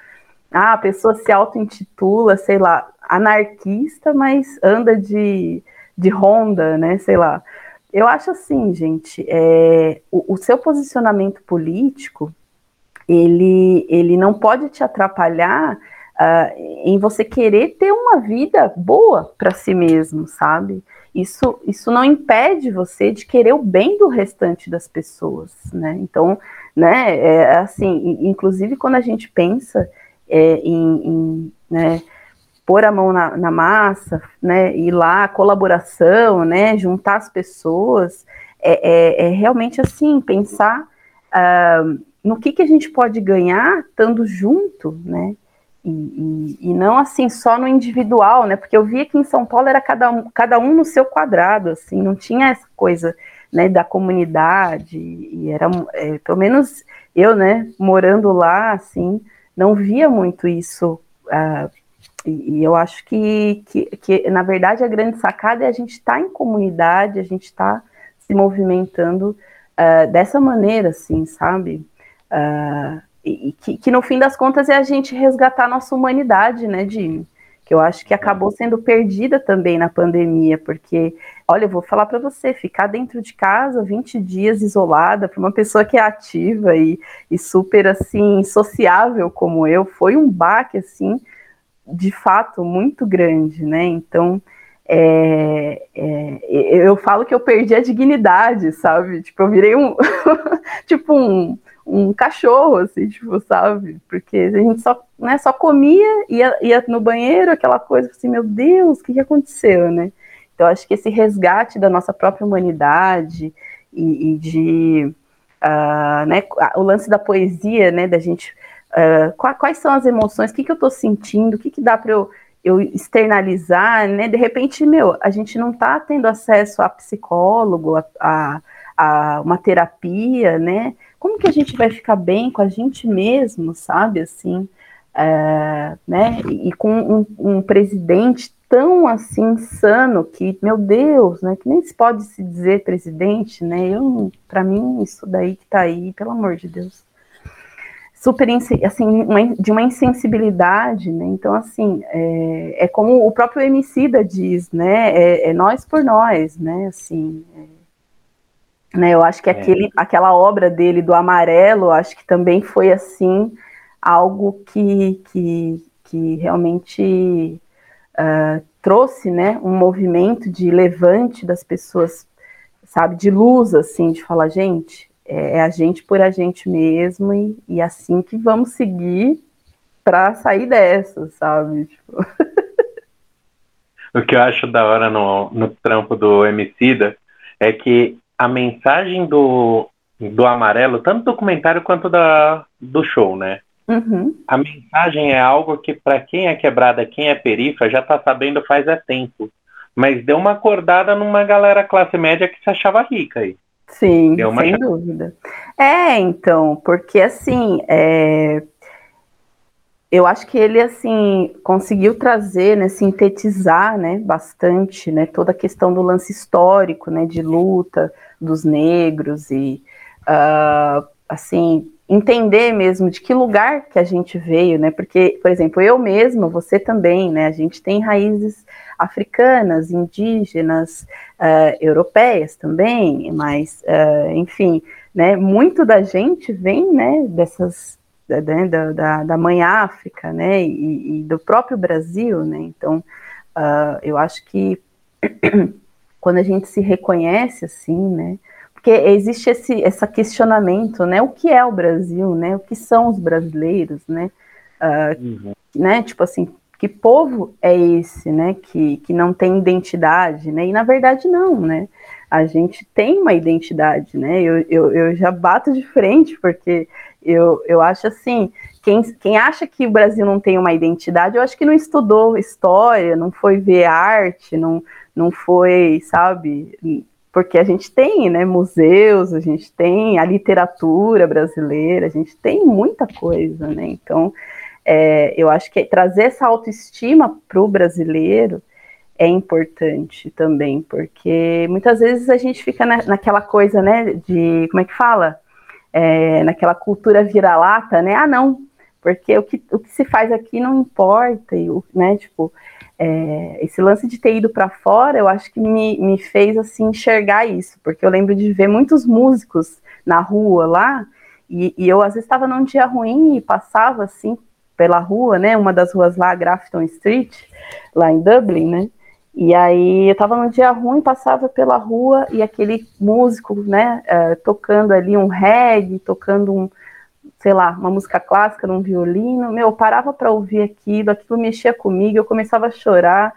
ah, a pessoa se auto-intitula, sei lá, anarquista, mas anda de, de Honda, né, sei lá. Eu acho assim, gente, é, o, o seu posicionamento político, ele, ele não pode te atrapalhar uh, em você querer ter uma vida boa para si mesmo, sabe? Isso, isso não impede você de querer o bem do restante das pessoas, né? Então, né, é, assim, inclusive quando a gente pensa é, em, em né, pôr a mão na, na, massa, né, ir lá, colaboração, né, juntar as pessoas, é, é, é realmente assim, pensar uh, no que, que a gente pode ganhar estando junto, né? E, e, e, não assim só no individual, né? Porque eu via que em São Paulo era cada um, cada um no seu quadrado, assim, não tinha essa coisa né, da comunidade, e era, é, pelo menos eu, né, morando lá, assim, não via muito isso. Uh, e, e, eu acho que, que, que, na verdade, a grande sacada é a gente estar tá em comunidade, a gente estar tá se movimentando uh, dessa maneira, assim, sabe? Uh, e, que, que, no fim das contas é a gente resgatar a nossa humanidade, né, Jimmy? Que eu acho que acabou sendo perdida também na pandemia, porque, olha, eu vou falar para você, ficar dentro de casa 20 dias isolada para uma pessoa que é ativa e, e super, assim, sociável como eu, foi um baque, assim, de fato, muito grande, né? Então, é, é, eu falo que eu perdi a dignidade, sabe? Tipo, eu virei um, tipo um, um cachorro, assim, tipo, sabe? Porque a gente só, né, só comia, ia, ia no banheiro, aquela coisa assim, meu Deus, o que, que aconteceu, né? Então, acho que esse resgate da nossa própria humanidade e, e de, uh, né, o lance da poesia, né, da gente, uh, quais são as emoções, o que, que eu estou sentindo, o que, que dá para eu, eu externalizar, né, de repente, meu, a gente não está tendo acesso a psicólogo, a, a, a uma terapia, né, como que a gente vai ficar bem com a gente mesmo, sabe, assim, é, né, e, com um, um, presidente tão, assim, insano que, meu Deus, né, que nem se pode se dizer presidente, né, eu, para mim, isso daí que tá aí, pelo amor de Deus, super, assim, uma, de uma insensibilidade, né, então, assim, é, é como o próprio Emicida diz, né, é, é nós por nós, né, assim, é, né, eu acho que é. aquele, aquela obra dele do Amarelo, acho que também foi assim algo que, que, que realmente uh, trouxe, né, um movimento de levante das pessoas, sabe, de luz, assim, de falar, gente, é, é a gente por a gente mesmo e, e assim que vamos seguir para sair dessa, sabe? Tipo... o que eu acho da hora no, no trampo do Emicida é que a mensagem do, do amarelo, tanto do documentário quanto da, do show, né? Uhum. A mensagem é algo que, para quem é quebrada, quem é perifa, já tá sabendo faz é tempo. Mas deu uma acordada numa galera classe média que se achava rica aí. Sim, sem dúvida. É, então, porque assim, é, eu acho que ele assim conseguiu trazer, né, sintetizar, né, bastante, né, toda a questão do lance histórico, né, de luta dos negros e uh, assim entender mesmo de que lugar que a gente veio, né? Porque, por exemplo, eu mesma, você também, né? A gente tem raízes africanas, indígenas, uh, europeias também, mas, uh, enfim, né? Muito da gente vem, né? Dessas né, da, da, da, mãe África, né, e, e, do próprio Brasil, né, então uh, eu acho que quando a gente se reconhece assim, né? Porque existe esse, esse questionamento, né? O que é o Brasil, né? O que são os brasileiros, né? Uh, uhum. né? Tipo assim, que povo é esse, né? Que, que não tem identidade, né? E na verdade não, né? A gente tem uma identidade, né? Eu, eu, eu já bato de frente, porque eu, eu acho assim, quem, quem acha que o Brasil não tem uma identidade, eu acho que não estudou história, não foi ver arte, não, não foi, sabe, porque a gente tem, né, museus, a gente tem a literatura brasileira, a gente tem muita coisa, né, então é, eu acho que trazer essa autoestima para o brasileiro é importante também, porque muitas vezes a gente fica na, naquela coisa, né, de, como é que fala? É, naquela cultura vira-lata, né, ah não, porque o que, o que se faz aqui não importa, e, né, tipo, é, esse lance de ter ido para fora, eu acho que me, me fez, assim, enxergar isso, porque eu lembro de ver muitos músicos na rua lá, e, e eu às vezes estava num dia ruim e passava, assim, pela rua, né, uma das ruas lá, Grafton Street, lá em Dublin, né, e aí eu tava num dia ruim, passava pela rua e aquele músico, né, uh, tocando ali um reggae, tocando um, sei lá, uma música clássica num violino, meu, eu parava para ouvir aquilo, aquilo mexia comigo, eu começava a chorar.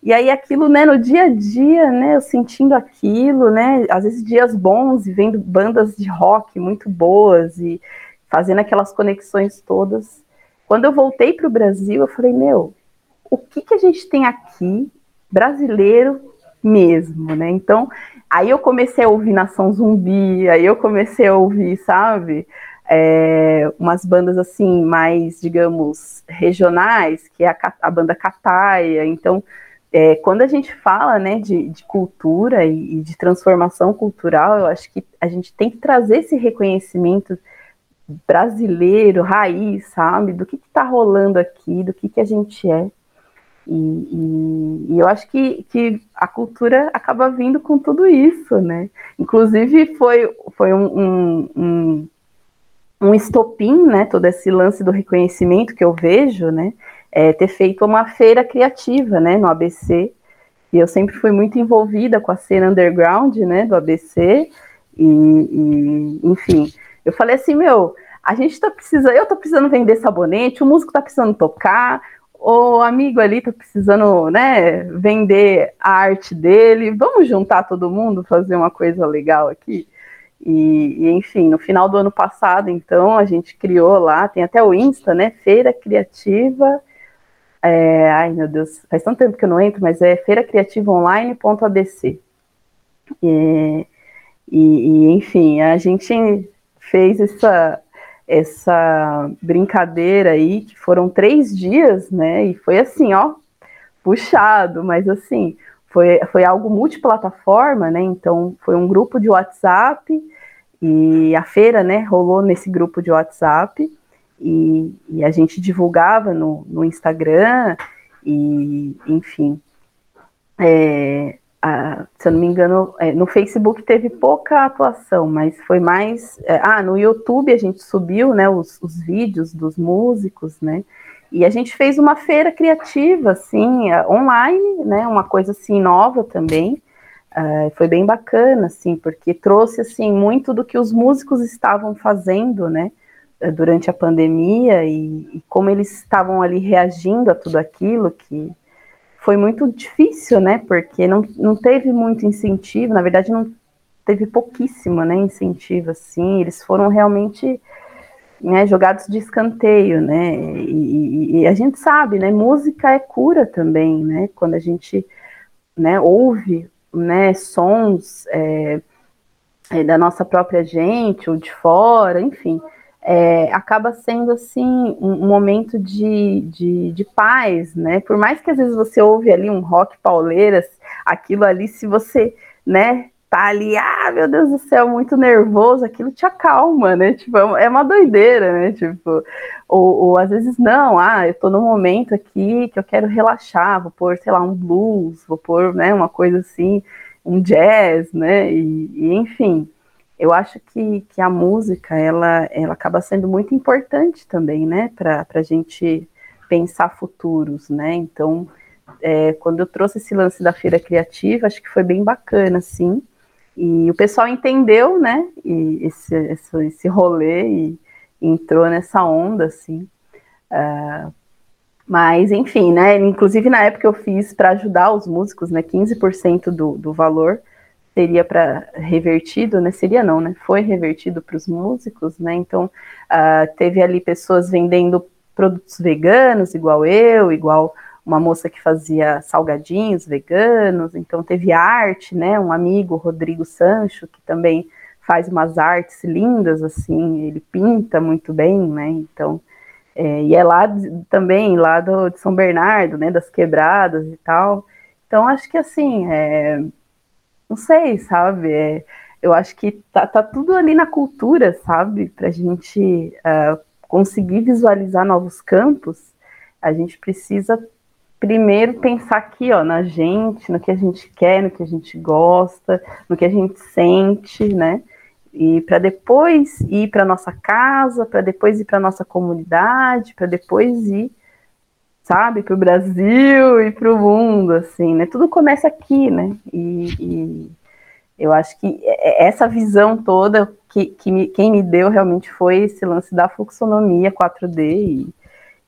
E aí aquilo, né, no dia a dia, né, eu sentindo aquilo, né, às vezes dias bons e vendo bandas de rock muito boas e fazendo aquelas conexões todas. Quando eu voltei para o Brasil, eu falei, meu, o que que a gente tem aqui brasileiro mesmo, né? Então, aí eu comecei a ouvir Nação Zumbi, aí eu comecei a ouvir, sabe? É, umas bandas assim mais, digamos, regionais, que é a, a banda Cataia. Então, é, quando a gente fala né, de, de cultura e, e, de transformação cultural, eu acho que a gente tem que trazer esse reconhecimento brasileiro, raiz, sabe, do que está rolando aqui, do que, que a gente é. E, e, e, eu acho que, que a cultura acaba vindo com tudo isso, né? Inclusive foi, foi um, um, um um estopim, né, todo esse lance do reconhecimento que eu vejo, né, é ter feito uma feira criativa, né, no ABC, e eu sempre fui muito envolvida com a cena underground, né, do ABC, e, e enfim, eu falei assim, meu, a gente tá precisando, eu tô precisando vender sabonete, o músico tá precisando tocar, o amigo ali tá precisando, né, vender a arte dele, vamos juntar todo mundo, fazer uma coisa legal aqui? E, e, enfim, no final do ano passado, então, a gente criou lá, tem até o Insta, né? Feira Criativa. É, ai, meu Deus, faz tanto tempo que eu não entro, mas é feiracriativaonline.abc. E, e, e, enfim, a gente fez essa, essa brincadeira aí, que foram três dias, né? E foi assim, ó, puxado, mas assim, foi, foi algo multiplataforma, né? Então foi um grupo de WhatsApp e a feira, né, rolou nesse grupo de WhatsApp e, e a gente divulgava no, no Instagram e, enfim, é, a, se eu não me engano, é, no Facebook teve pouca atuação, mas foi mais, é, ah, no YouTube a gente subiu, né, os, os vídeos dos músicos, né, e a gente fez uma feira criativa, assim, é, online, né, uma coisa assim nova também. Uh, foi bem bacana, assim, porque trouxe assim muito do que os músicos estavam fazendo, né, é, durante a pandemia e, e, como eles estavam ali reagindo a tudo aquilo que foi muito difícil, né, porque não, não teve muito incentivo, na verdade não teve pouquíssimo, né, incentivo, assim, eles foram realmente né, jogados de escanteio, né? E, e, a gente sabe, né? Música é cura também, né? Quando a gente né, ouve né, sons é, é, da nossa própria gente ou de fora, enfim, é, acaba sendo assim um, um momento de, de, de, paz, né? Por mais que às vezes você ouve ali um rock pauleiras, aquilo ali, se você né, tá ali, ah, meu Deus do céu, muito nervoso, aquilo te acalma, né? Tipo, é uma doideira, né? Tipo, ou, ou, às vezes não, ah, eu tô num momento aqui que eu quero relaxar, vou pôr, sei lá, um blues, vou pôr, né, uma coisa assim, um jazz, né? E, e enfim, eu acho que, que a música, ela, ela acaba sendo muito importante também, né, para a gente pensar futuros, né? Então, é, quando eu trouxe esse lance da feira criativa, acho que foi bem bacana, assim. E o pessoal entendeu, né? E esse, esse, esse rolê e, entrou nessa onda, assim. Uh, mas, enfim, né? Inclusive, na época eu fiz para ajudar os músicos, né? 15% do, do valor seria para revertido, né? Seria não, né? Foi revertido para os músicos, né? Então, uh, teve ali pessoas vendendo produtos veganos, igual eu, igual uma moça que fazia salgadinhos veganos, então teve arte, né? Um amigo, Rodrigo Sancho, que também faz umas artes lindas, assim, ele pinta muito bem, né? Então, é, e é lá também, lá do, de São Bernardo, né, das quebradas e tal. Então, acho que assim, é, não sei, sabe? É, eu acho que tá, tá, tudo ali na cultura, sabe? Para a gente uh, conseguir visualizar novos campos, a gente precisa primeiro pensar aqui, ó, na gente, no que a gente quer, no que a gente gosta, no que a gente sente, né? e para depois ir para nossa casa, para depois ir para nossa comunidade, para depois ir, sabe, para o Brasil e para o mundo, assim, né? Tudo começa aqui, né? E, e, eu acho que essa visão toda que, que me, quem me deu realmente foi esse lance da fluxonomia 4D e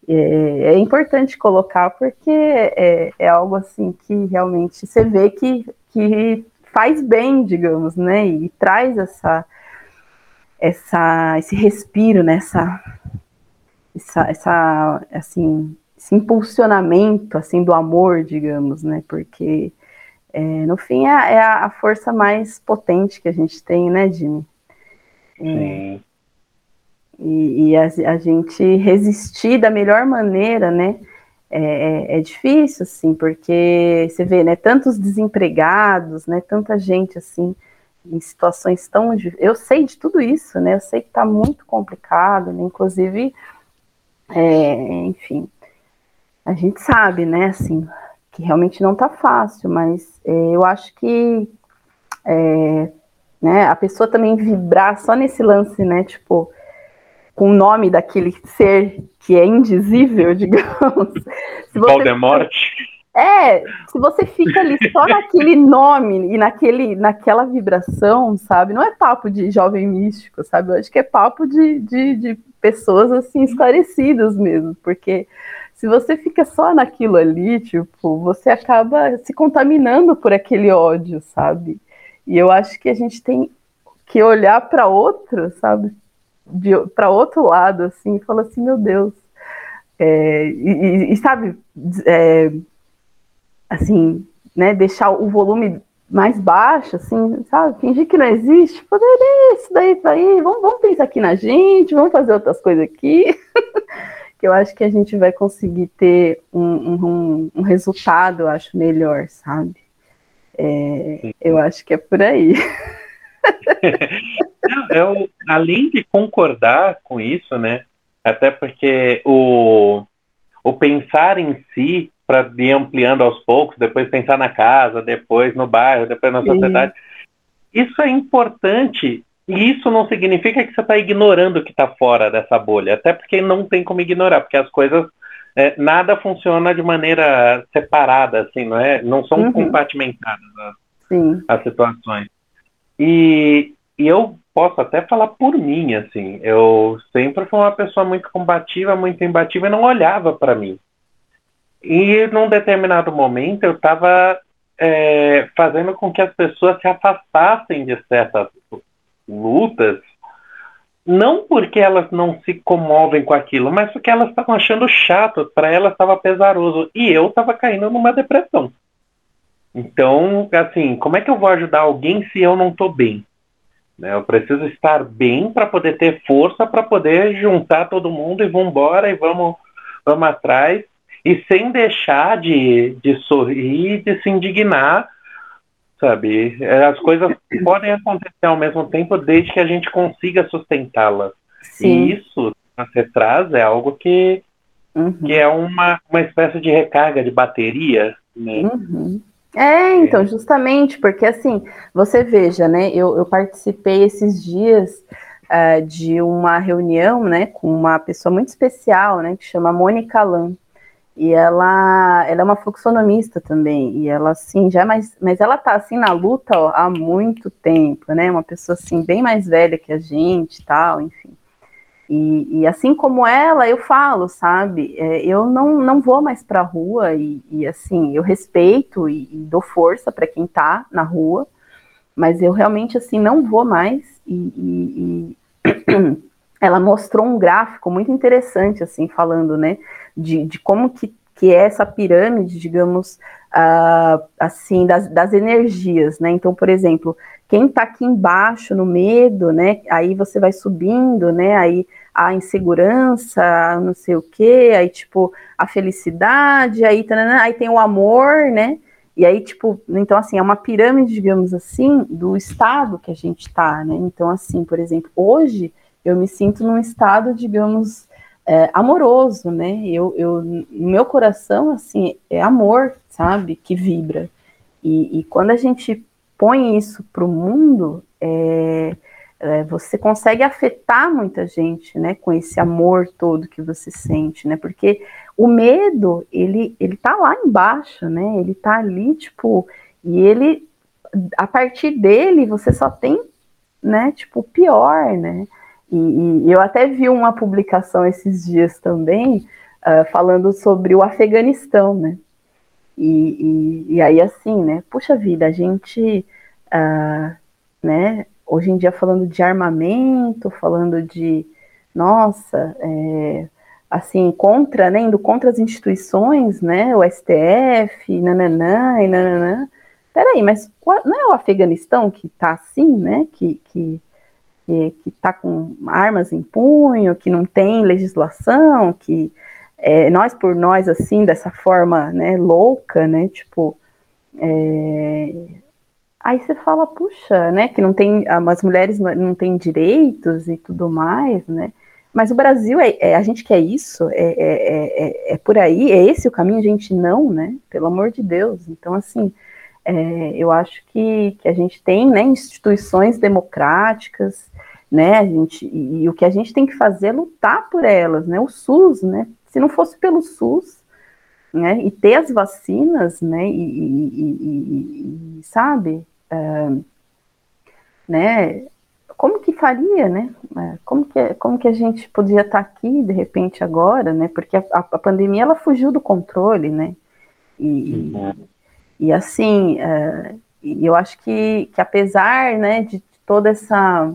é, é importante colocar porque é, é algo assim que realmente você vê que, que faz bem, digamos, né? E traz essa, essa, esse respiro, né? Essa, essa, essa, assim, esse impulsionamento, assim, do amor, digamos, né? Porque, é, no fim, é, é, a força mais potente que a gente tem, né, Jimmy? É, Sim. E, e a, a, gente resistir da melhor maneira, né? É, é, é, difícil, assim, porque você vê, né, tantos desempregados, né, tanta gente, assim, em situações tão. Eu sei de tudo isso, né, eu sei que está muito complicado, né, inclusive, é, enfim, a gente sabe, né, assim, que realmente não está fácil, mas é, eu acho que é, né, a pessoa também vibrar só nesse lance, né, tipo, com o nome daquele ser que é indizível, digamos. Se você Voldemort. É, se você fica ali só naquele nome e naquele, naquela vibração, sabe? Não é papo de jovem místico, sabe? Eu acho que é papo de, de, de pessoas assim esclarecidas mesmo, porque se você fica só naquilo ali, tipo, você acaba se contaminando por aquele ódio, sabe? E eu acho que a gente tem que olhar para outro, sabe? Para outro lado, assim, e fala assim, meu Deus. É, e, e, sabe, é, assim, né, deixar o volume mais baixo, assim, sabe, fingir que não existe, poder isso daí para aí, vamos, vamos pensar aqui na gente, vamos fazer outras coisas aqui, que eu acho que a gente vai conseguir ter um, um, um resultado, eu acho, melhor, sabe? É, eu acho que é por aí. eu, além de concordar com isso, né? Até porque o, o pensar em si, para ir ampliando aos poucos, depois pensar na casa, depois no bairro, depois na sociedade, Sim. isso é importante. E isso não significa que você está ignorando o que está fora dessa bolha, até porque não tem como ignorar, porque as coisas é, nada funciona de maneira separada, assim, não é? Não são uhum. compartimentadas as, as situações. E, e eu posso até falar por mim, assim, eu sempre fui uma pessoa muito combativa, muito imbatível e não olhava para mim. E num determinado momento eu estava é, fazendo com que as pessoas se afastassem de certas lutas, não porque elas não se comovem com aquilo, mas porque elas estavam achando chato, para elas estava pesaroso, e eu estava caindo numa depressão. Então, assim, como é que eu vou ajudar alguém se eu não estou bem? Né? Eu preciso estar bem para poder ter força para poder juntar todo mundo e vamos embora e vamos, vamos atrás e sem deixar de, de sorrir, de se indignar, sabe? As coisas podem acontecer ao mesmo tempo desde que a gente consiga sustentá-las. E isso que você traz é algo que, uhum. que é uma, uma espécie de recarga de bateria, né? Uhum. É, então, justamente, porque assim, você veja, né? Eu, eu participei esses dias uh, de uma reunião, né, com uma pessoa muito especial, né, que chama Mônica Lan. e ela, ela é uma fluxonomista também, e ela assim, já é mais, mas ela tá assim na luta ó, há muito tempo, né? Uma pessoa assim bem mais velha que a gente, tal, enfim. E, e assim como ela, eu falo, sabe? É, eu não, não vou mais para a rua e, e, assim, eu respeito e, e dou força para quem tá na rua, mas eu realmente assim não vou mais e, ela mostrou um gráfico muito interessante, assim, falando, né, de, de como que, que é essa pirâmide, digamos, uh, assim, das, das energias, né, então, por exemplo, quem está aqui embaixo, no medo, né, aí você vai subindo, né, aí a insegurança, não sei o que, aí, tipo, a felicidade, aí, tanana, aí tem o amor, né, e aí, tipo, então, assim, é uma pirâmide, digamos assim, do estado que a gente está, né? Então, assim, por exemplo, hoje eu me sinto num estado, digamos, é, amoroso, né? Eu, eu, meu coração, assim, é amor, sabe? Que vibra. E, e quando a gente põe isso para o mundo, é, é, você consegue afetar muita gente, né? Com esse amor todo que você sente, né? Porque o medo, ele, ele tá lá embaixo, né? Ele tá ali, tipo, e ele, a partir dele, você só tem, né? Tipo, pior, né? E, e, eu até vi uma publicação esses dias também uh, falando sobre o Afeganistão, né? E, e, e, aí assim, né? Puxa vida, a gente, uh, né? Hoje em dia falando de armamento, falando de, nossa, é, assim, contra, né? Indo contra as instituições, né? O STF, nananã e nananã. Peraí, mas não é o Afeganistão que tá assim, né? Que, que que está com armas em punho, que não tem legislação, que é, nós por nós, assim, dessa forma, né, louca, né, tipo, é... aí você fala, puxa, né, que não tem, as mulheres não têm direitos e tudo mais, né, mas o Brasil, é, é a gente quer isso, é, é, é, é, por aí, é esse o caminho, a gente não, né, pelo amor de Deus, então, assim, é, eu acho que, que a gente tem, né, instituições democráticas, né? A gente, e, e, o que a gente tem que fazer é lutar por elas, né? O SUS, né? Se não fosse pelo SUS, né? E ter as vacinas, né? E, e sabe, uh, né? Como que faria, né? É, como que, como que a gente podia estar aqui de repente agora, né? Porque a, a pandemia ela fugiu do controle, né? E, uhum. e assim, uh, eu acho que, que apesar, né, de toda essa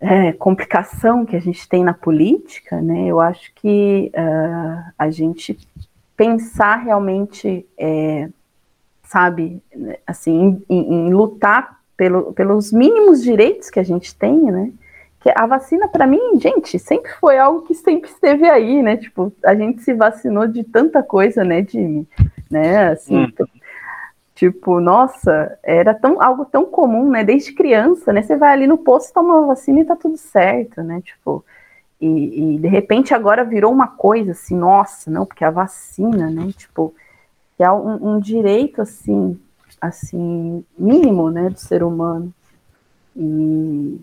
é, complicação que a gente tem na política, né, eu acho que uh, a gente pensar realmente, é, sabe, assim, em, em lutar pelo, pelos mínimos direitos que a gente tem, né, que a vacina para mim, gente, sempre foi algo que sempre esteve aí, né, tipo, a gente se vacinou de tanta coisa, né, de, né, assim, hum. Tipo, nossa, era tão, algo tão comum, né? Desde criança, né? Você vai ali no posto, toma uma vacina e tá tudo certo, né? Tipo, e, e, de repente agora virou uma coisa assim, nossa, não, porque a vacina, né? Tipo, que é um, um direito assim, assim, mínimo, né, do ser humano. E,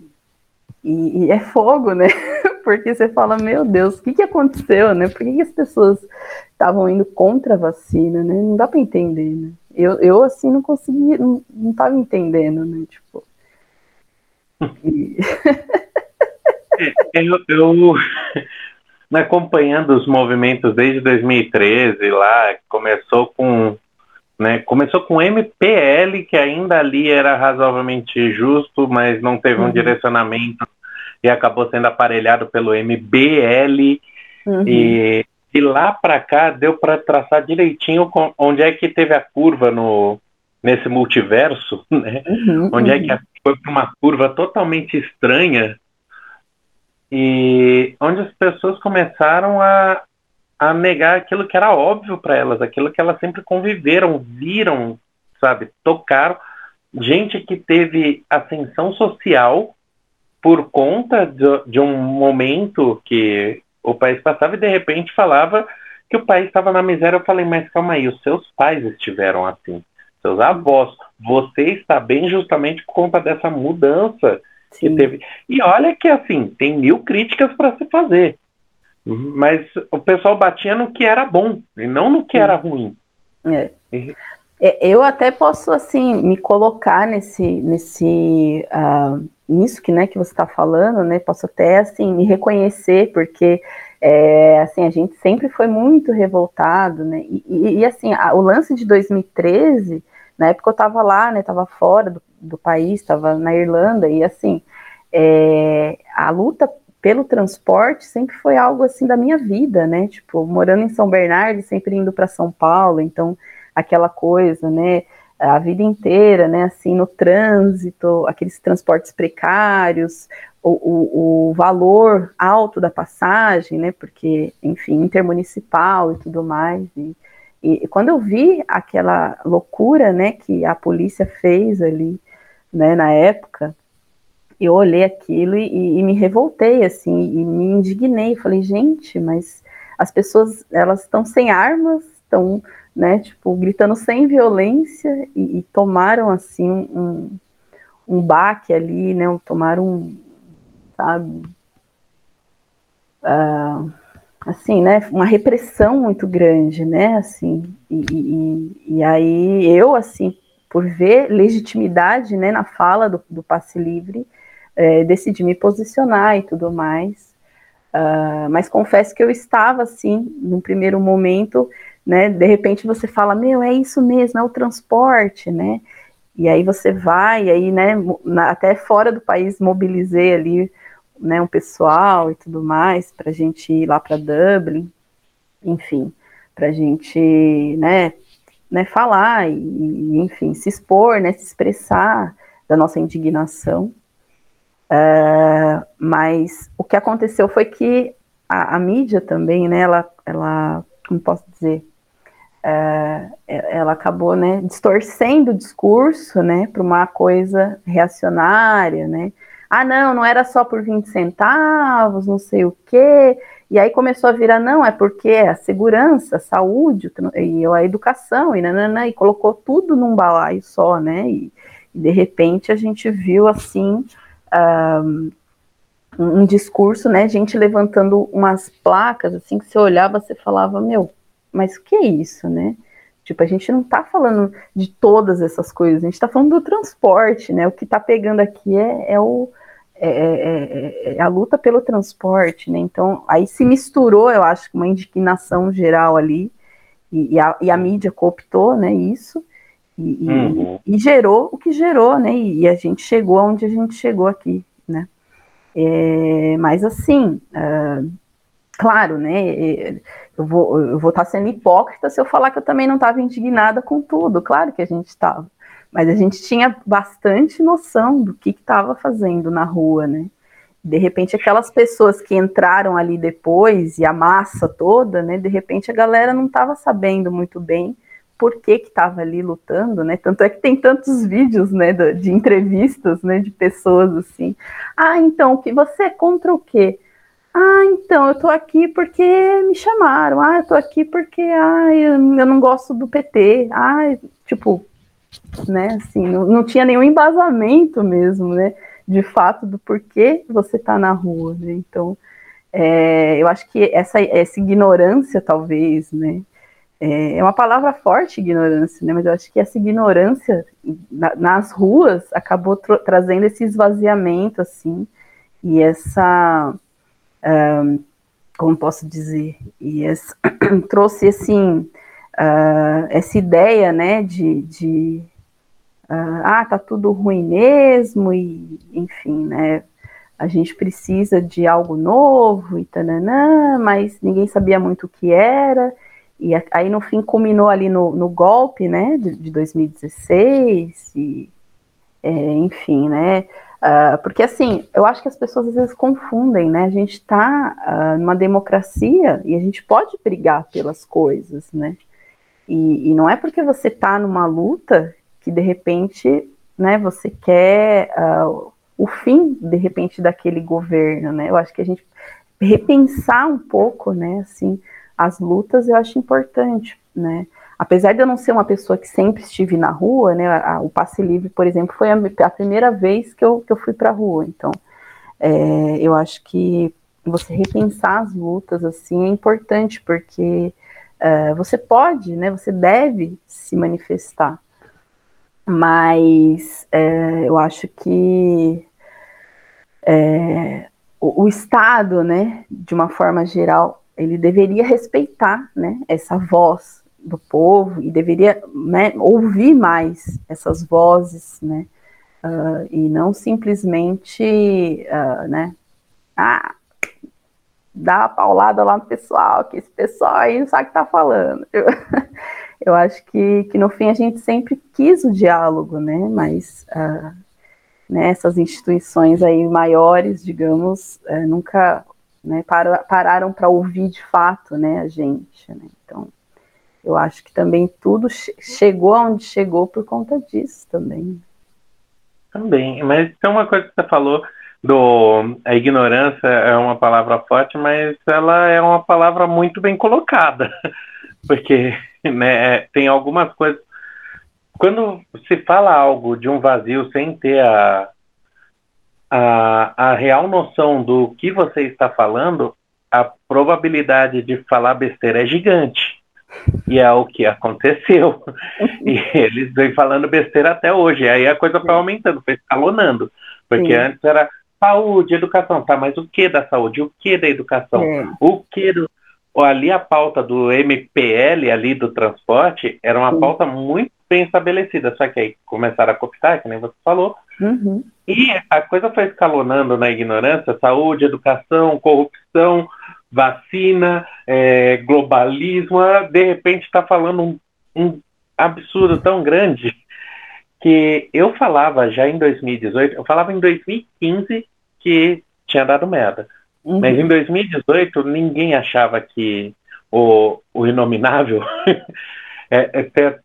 e, e é fogo, né? porque você fala, meu Deus, o que, que aconteceu, né? Por que, que as pessoas estavam indo contra a vacina, né? Não dá para entender, né? Eu, eu assim, não conseguia, não, não tava entendendo, né? Tipo. E... É, eu, eu acompanhando os movimentos desde 2013 lá, começou com né, começou com MPL, que ainda ali era razoavelmente justo, mas não teve um uhum. direcionamento e acabou sendo aparelhado pelo MBL. Uhum. E e lá para cá deu para traçar direitinho onde é que teve a curva no nesse multiverso, né? Uhum, onde é que uhum. foi para uma curva totalmente estranha e onde as pessoas começaram a, a negar aquilo que era óbvio para elas, aquilo que elas sempre conviveram, viram, sabe, tocaram. Gente que teve ascensão social por conta de, de um momento que o país passava e de repente falava que o país estava na miséria. Eu falei, mas calma aí, os seus pais estiveram assim, seus avós. Você está bem justamente por conta dessa mudança Sim. que teve. E olha que assim, tem mil críticas para se fazer. Uhum. Mas o pessoal batia no que era bom e não no que era ruim. É. É, eu até posso assim me colocar nesse nesse uh, nisso que né que você está falando né posso até assim me reconhecer porque é, assim a gente sempre foi muito revoltado né e, e, e assim a, o lance de 2013 na época eu estava lá né estava fora do, do país estava na Irlanda e assim é, a luta pelo transporte sempre foi algo assim da minha vida né? Tipo morando em São Bernardo sempre indo para São Paulo então aquela coisa, né, a vida inteira, né, assim, no trânsito, aqueles transportes precários, o, o, o, valor alto da passagem, né, porque, enfim, intermunicipal e tudo mais, e, e quando eu vi aquela loucura, né, que a polícia fez ali, né, na época, eu olhei aquilo e, e me revoltei, assim, e me indignei, falei, gente, mas as pessoas, elas estão sem armas, estão né, tipo, gritando sem violência e, e tomaram, assim, um, um baque ali, né, tomaram, sabe, uh, assim, né, uma repressão muito grande, né, assim, e, e, e, aí eu, assim, por ver legitimidade, né, na fala do, do passe livre, é, decidi me posicionar e tudo mais, uh, mas confesso que eu estava, assim, num primeiro momento, né? De repente você fala, meu, é isso mesmo, é o transporte, né? E aí você vai, aí, né, até fora do país mobilizei ali, né, um pessoal e tudo mais, para gente ir lá para Dublin, enfim, para gente, né, né, falar e, enfim, se expor, né, se expressar da nossa indignação. Uh, mas o que aconteceu foi que a, a mídia também, né, ela, ela, como posso dizer, é, ela acabou né, distorcendo o discurso né, para uma coisa reacionária, né? Ah, não, não era só por 20 centavos, não sei o quê. E aí começou a virar, não, é porque é a segurança, a saúde e a educação, e, nanana, e colocou tudo num balaio só, né? E, e de repente a gente viu assim. Um, um discurso, né, gente levantando umas placas, assim, que você olhava, você falava, meu, mas o que é isso, né? Tipo, a gente não está falando de todas essas coisas, a gente está falando do transporte, né? O que está pegando aqui é, é o, é, é, é, a luta pelo transporte, né? Então, aí se misturou, eu acho, uma indignação geral ali, e, e, a, e a, mídia cooptou, né, isso, e, uhum. e, gerou o que gerou, né? E, a gente chegou onde a gente chegou aqui, né? mas assim, uh, claro, né? Eu vou, eu vou estar sendo hipócrita se eu falar que eu também não estava indignada com tudo. Claro que a gente estava. Mas a gente tinha bastante noção do que estava fazendo na rua, né? De repente, aquelas pessoas que entraram ali depois e a massa toda, né? De repente, a galera não estava sabendo muito bem por que estava ali lutando, né? Tanto é que tem tantos vídeos, né, de, entrevistas, né, de pessoas assim. Ah, então, que você é contra o quê? Ah, então, eu tô aqui porque me chamaram. Ah, eu tô aqui porque ah, eu, eu não gosto do PT. Ah, tipo, né, assim, não, não tinha nenhum embasamento mesmo, né, de fato do porquê você tá na rua, né? Então, é, eu acho que essa, essa ignorância, talvez, né, é, é uma palavra forte, ignorância, né, mas eu acho que essa ignorância na, nas ruas acabou trazendo esse esvaziamento, assim, e essa um, como posso dizer, e esse, trouxe assim uh, essa ideia, né, de, de uh, ah, tá tudo ruim mesmo e, enfim, né, a gente precisa de algo novo e tananã, mas ninguém sabia muito o que era, e aí no fim culminou ali no, no golpe, né, de, de 2016, e é, enfim, né, Uh, porque assim, eu acho que as pessoas às vezes confundem, né? A gente está uh, numa democracia e a gente pode brigar pelas coisas, né? E, e não é porque você está numa luta que de repente, né, você quer uh, o fim, de repente, daquele governo, né? Eu acho que a gente repensar um pouco, né, assim, as lutas eu acho importante, né? apesar de eu não ser uma pessoa que sempre estive na rua, né, a, o passe livre, por exemplo, foi a, a primeira vez que eu, que eu fui para a rua. Então, é, eu acho que você repensar as lutas assim é importante porque uh, você pode, né? Você deve se manifestar, mas uh, eu acho que uh, o, o, Estado, né, de uma forma geral, ele deveria respeitar, né, essa voz do povo e deveria né, ouvir mais essas vozes, né, uh, e não simplesmente, uh, né, ah, dá a paulada lá no pessoal, que esse pessoal aí não sabe o que está falando. Eu, eu, acho que, que no fim a gente sempre quis o diálogo, né, mas uh, né, essas instituições aí maiores, digamos, uh, nunca né, para, pararam para ouvir de fato, né, a gente, né, então eu acho que também tudo chegou aonde chegou por conta disso também. Também, mas tem uma coisa que você falou do a ignorância é uma palavra forte, mas ela é uma palavra muito bem colocada, porque né, é, tem algumas coisas. Quando se fala algo de um vazio sem ter a, a, a real noção do que você está falando, a probabilidade de falar besteira é gigante. E é o que aconteceu. E eles vêm falando besteira até hoje. Aí a coisa foi aumentando, foi escalonando. Porque Sim. antes era saúde, educação. Tá, mas o que da saúde? O que da educação? É. O que do. Ali a pauta do MPL, ali do transporte, era uma Sim. pauta muito bem estabelecida. Só que aí começaram a copiar, que nem você falou. Uhum. E a coisa foi escalonando na ignorância, saúde, educação, corrupção, vacina, é, globalismo, de repente está falando um, um, absurdo tão grande que eu falava já em 2018, eu falava em 2015 que tinha dado merda. Uhum. Mas em 2018 ninguém achava que o, o inominável, é, é,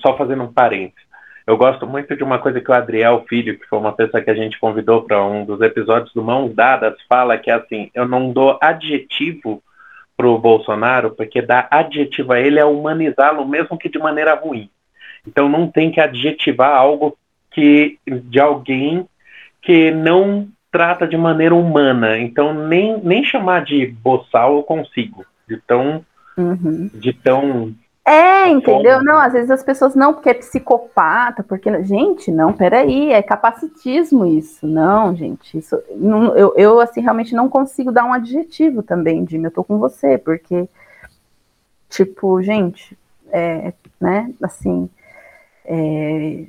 só fazendo um parênteses, eu gosto muito de uma coisa que o Adriel Filho, que foi uma pessoa que a gente convidou para um dos episódios do Mãos Dadas, fala que é assim, eu não dou adjetivo pro Bolsonaro, porque dar adjetivo a ele é humanizá-lo, mesmo que de maneira ruim. Então não tem que adjetivar algo que de alguém que não trata de maneira humana. Então nem, nem chamar de boçal eu consigo. De tão, uhum. de tão é, entendeu? Não, às vezes as pessoas não, porque é psicopata, porque. Gente, não, peraí, é capacitismo isso. Não, gente, isso. Não, eu, eu, assim, realmente não consigo dar um adjetivo também, Jimmy. Eu tô com você, porque. Tipo, gente, é, né, assim. É,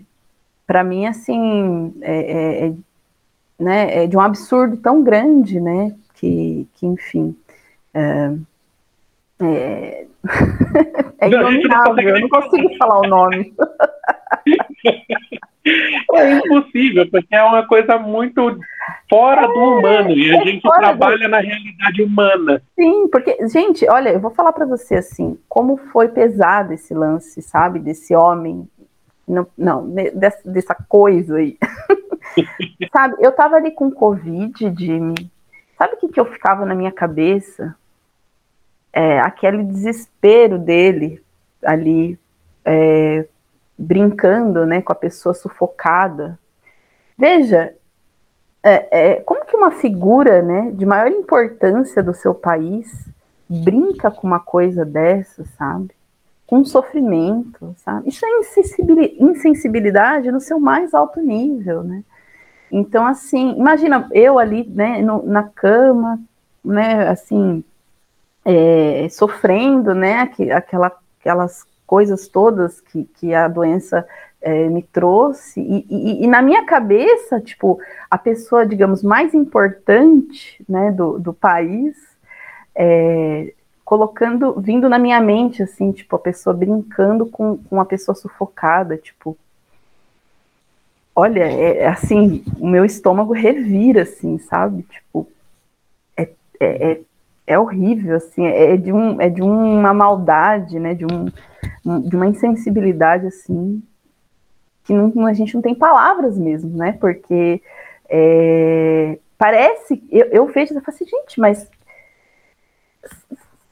para mim, assim, é, é, é, né, é de um absurdo tão grande, né, que, que enfim. É, é, é inominável, eu não consigo falar o nome. É impossível, porque é uma coisa muito fora do é, humano e a é gente trabalha do... na realidade humana. Sim, porque, gente, olha, eu vou falar para você assim, como foi pesado esse lance, sabe, desse homem, não, não dessa, dessa coisa aí. sabe, eu tava ali com Covid, Jimmy, sabe o que, que eu ficava na minha cabeça? é, aquele desespero dele ali é, brincando né, com a pessoa sufocada. Veja, é, é, como que uma figura né, de maior importância do seu país brinca com uma coisa dessa, sabe? Com sofrimento, sabe? Isso é insensibilidade no seu mais alto nível, né? Então, assim, imagina eu ali, né, no, na cama, né, assim, é, sofrendo, né, aquela, aquelas coisas todas que, que a doença é, me trouxe, e, e, e, na minha cabeça, tipo, a pessoa, digamos, mais importante, né, do, do país, é, colocando, vindo na minha mente, assim, tipo, a pessoa brincando com, com uma pessoa sufocada, tipo, olha, é, assim, o meu estômago revira, assim, sabe, tipo, é, é, é é horrível, assim, é de, um, é de uma maldade, né, de, um, de uma insensibilidade, assim, que não, a gente não tem palavras mesmo, né, porque é, parece, eu, eu vejo, eu falo assim, gente, mas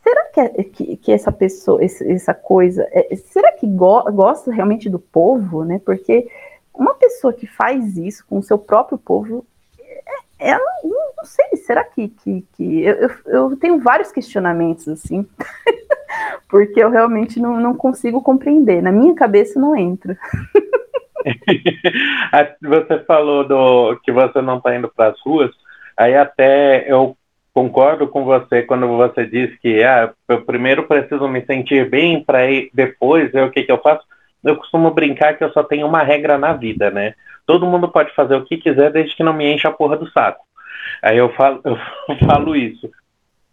será que, é, que, que, essa pessoa, essa coisa, é, será que go, gosta realmente do povo, né, porque uma pessoa que faz isso com o seu próprio povo, é, ela não sei, será que. que, que... Eu, eu, eu tenho vários questionamentos, assim, porque eu realmente não, não consigo compreender. Na minha cabeça não entra. você falou do que você não está indo para as ruas, aí até eu concordo com você quando você diz que ah, eu primeiro preciso me sentir bem para ir depois ver o que, que eu faço. Eu costumo brincar que eu só tenho uma regra na vida, né? Todo mundo pode fazer o que quiser desde que não me enche a porra do saco. Aí eu falo, eu falo isso.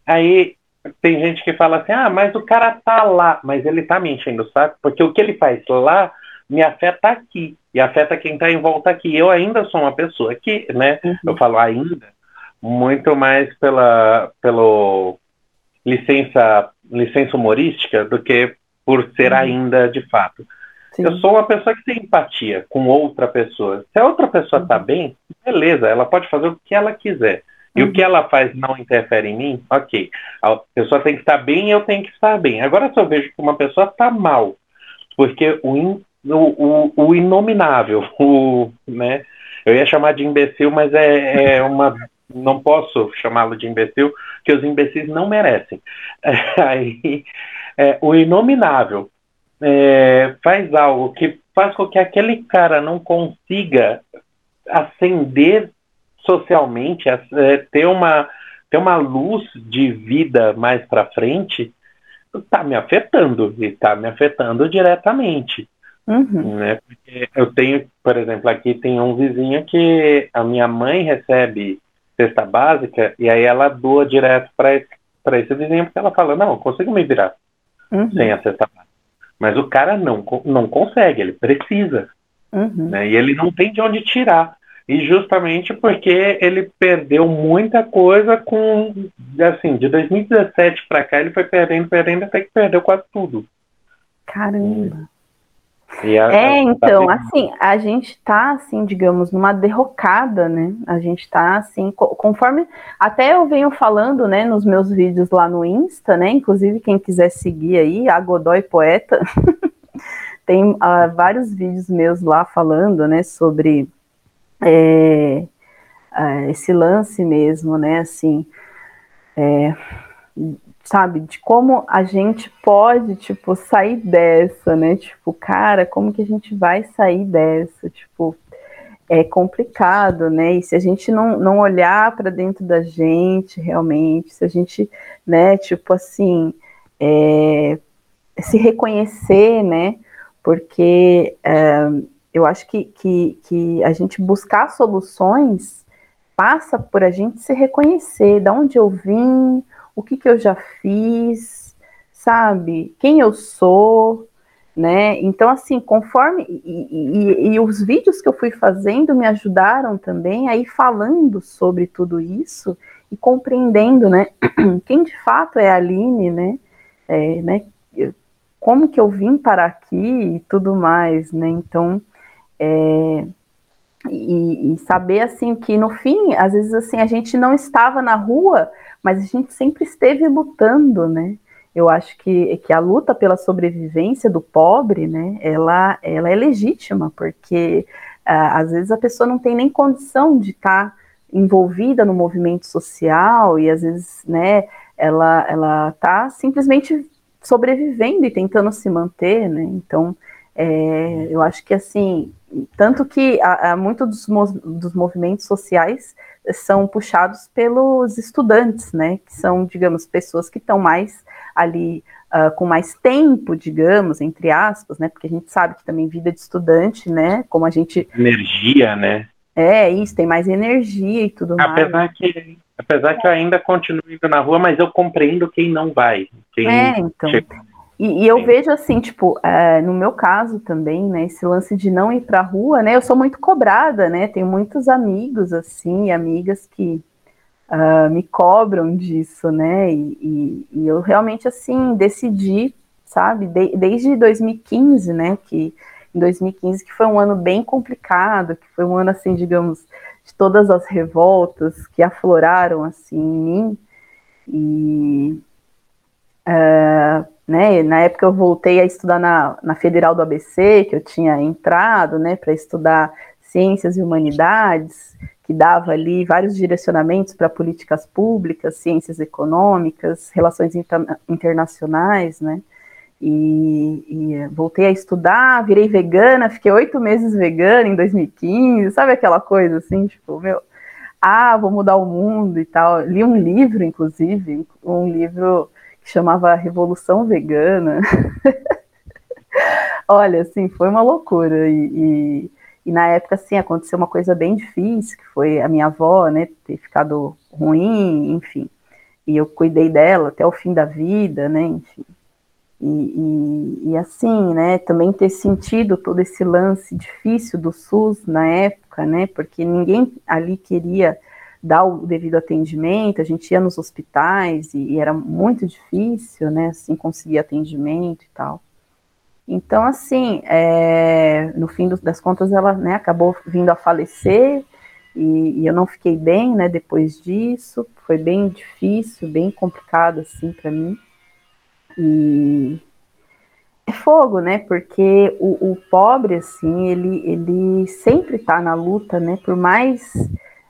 Aí tem gente que fala assim, ah, mas o cara tá lá, mas ele tá me enchendo o saco, porque o que ele faz lá me afeta aqui, e afeta quem tá em volta aqui. Eu ainda sou uma pessoa que, né, uhum. eu falo ainda, muito mais pela pelo licença licença humorística do que por ser uhum. ainda de fato. Sim. Eu sou uma pessoa que tem empatia com outra pessoa. Se a outra pessoa está uhum. bem, beleza, ela pode fazer o que ela quiser. E uhum. o que ela faz não interfere em mim, ok. A pessoa tem que estar bem e eu tenho que estar bem. Agora, se eu vejo que uma pessoa está mal, porque o, in, o, o, o, inominável, o, né, eu ia chamar de imbecil, mas é, é uma. Não posso chamá-lo de imbecil, porque os imbecis não merecem. Aí, é, o inominável é, faz algo que faz com que aquele cara não consiga ascender socialmente, é, ter, uma, ter uma luz de vida mais para frente, está me afetando e está me afetando diretamente. Uhum. Né? Porque eu tenho, por exemplo, aqui tem um vizinho que a minha mãe recebe cesta básica e aí ela doa direto para esse, esse vizinho porque ela fala, não, eu consigo me virar uhum. sem a cesta básica. Mas o cara não, não consegue, ele precisa. Uhum. Né? E ele não tem de onde tirar. E justamente porque ele perdeu muita coisa com. Assim, de 2017 para cá, ele foi perdendo, perdendo, até que perdeu quase tudo. Caramba. A, é, então, tá assim, a gente tá, assim, digamos, numa derrocada, né? A gente tá, assim, conforme. Até eu venho falando, né, nos meus vídeos lá no Insta, né? Inclusive, quem quiser seguir aí, a Godoy Poeta, tem uh, vários vídeos meus lá falando, né, sobre é, é, esse lance mesmo, né? Assim, é, sabe, de como a gente pode, tipo, sair dessa, né? Tipo, cara, como que a gente vai sair dessa? Tipo, é complicado, né? E se a gente não, não olhar para dentro da gente, realmente, se a gente, né, tipo assim, é, se reconhecer, né? Porque é, eu acho que, que, que a gente buscar soluções passa por a gente se reconhecer, de onde eu vim, o que, que eu já fiz, sabe? Quem eu sou, né? Então, assim, conforme. E, e, e, os vídeos que eu fui fazendo me ajudaram também a ir falando sobre tudo isso e compreendendo, né? Quem de fato é a Aline, né? É, né? Como que eu vim para aqui e tudo mais, né? Então, é, e, e, saber assim que no fim, às vezes assim, a gente não estava na rua, mas a gente sempre esteve lutando, né? Eu acho que, que a luta pela sobrevivência do pobre, né, ela, ela é legítima, porque uh, às vezes a pessoa não tem nem condição de estar tá envolvida no movimento social e às vezes, né, ela ela está simplesmente sobrevivendo e tentando se manter, né? Então, é, eu acho que assim tanto que há muito dos, dos movimentos sociais são puxados pelos estudantes, né? Que são, digamos, pessoas que estão mais ali uh, com mais tempo, digamos, entre aspas, né? Porque a gente sabe que também vida de estudante, né? Como a gente. Energia, né? É, isso, tem mais energia e tudo apesar mais. Que, apesar que eu ainda continuo indo na rua, mas eu compreendo quem não vai. Quem é, então. Chega e, e eu vejo assim, tipo, é, no meu caso também, né, esse lance de não ir pra rua, né, eu sou muito cobrada, né, tenho muitos amigos, assim, amigas que uh, me cobram disso, né, e, e, e, eu realmente, assim, decidi, sabe, de, desde 2015, né, que em 2015, que foi um ano bem complicado, que foi um ano, assim, digamos, de todas as revoltas que afloraram, assim, em mim, e... Uh, né? Na época eu voltei a estudar na, na Federal do ABC, que eu tinha entrado, né, para estudar ciências e humanidades, que dava ali vários direcionamentos para políticas públicas, ciências econômicas, relações inter internacionais, né? E, e, voltei a estudar, virei vegana, fiquei oito meses vegana em 2015, sabe aquela coisa assim, tipo, meu, ah, vou mudar o mundo e tal. Li um livro, inclusive, um livro que chamava Revolução Vegana. Olha, assim, foi uma loucura. E, e, e, na época, assim, aconteceu uma coisa bem difícil, que foi a minha avó, né, ter ficado ruim, enfim. E eu cuidei dela até o fim da vida, né, enfim. E, e, e, assim, né, também ter sentido todo esse lance difícil do SUS na época, né, porque ninguém ali queria dar o devido atendimento, a gente ia nos hospitais e, e era muito difícil, né, assim, conseguir atendimento e tal. Então, assim, é, no fim das contas, ela né, acabou vindo a falecer e, e, eu não fiquei bem, né, depois disso. Foi bem difícil, bem complicado, assim, para mim. E é fogo, né? Porque o, o, pobre, assim, ele, ele sempre está na luta, né? Por mais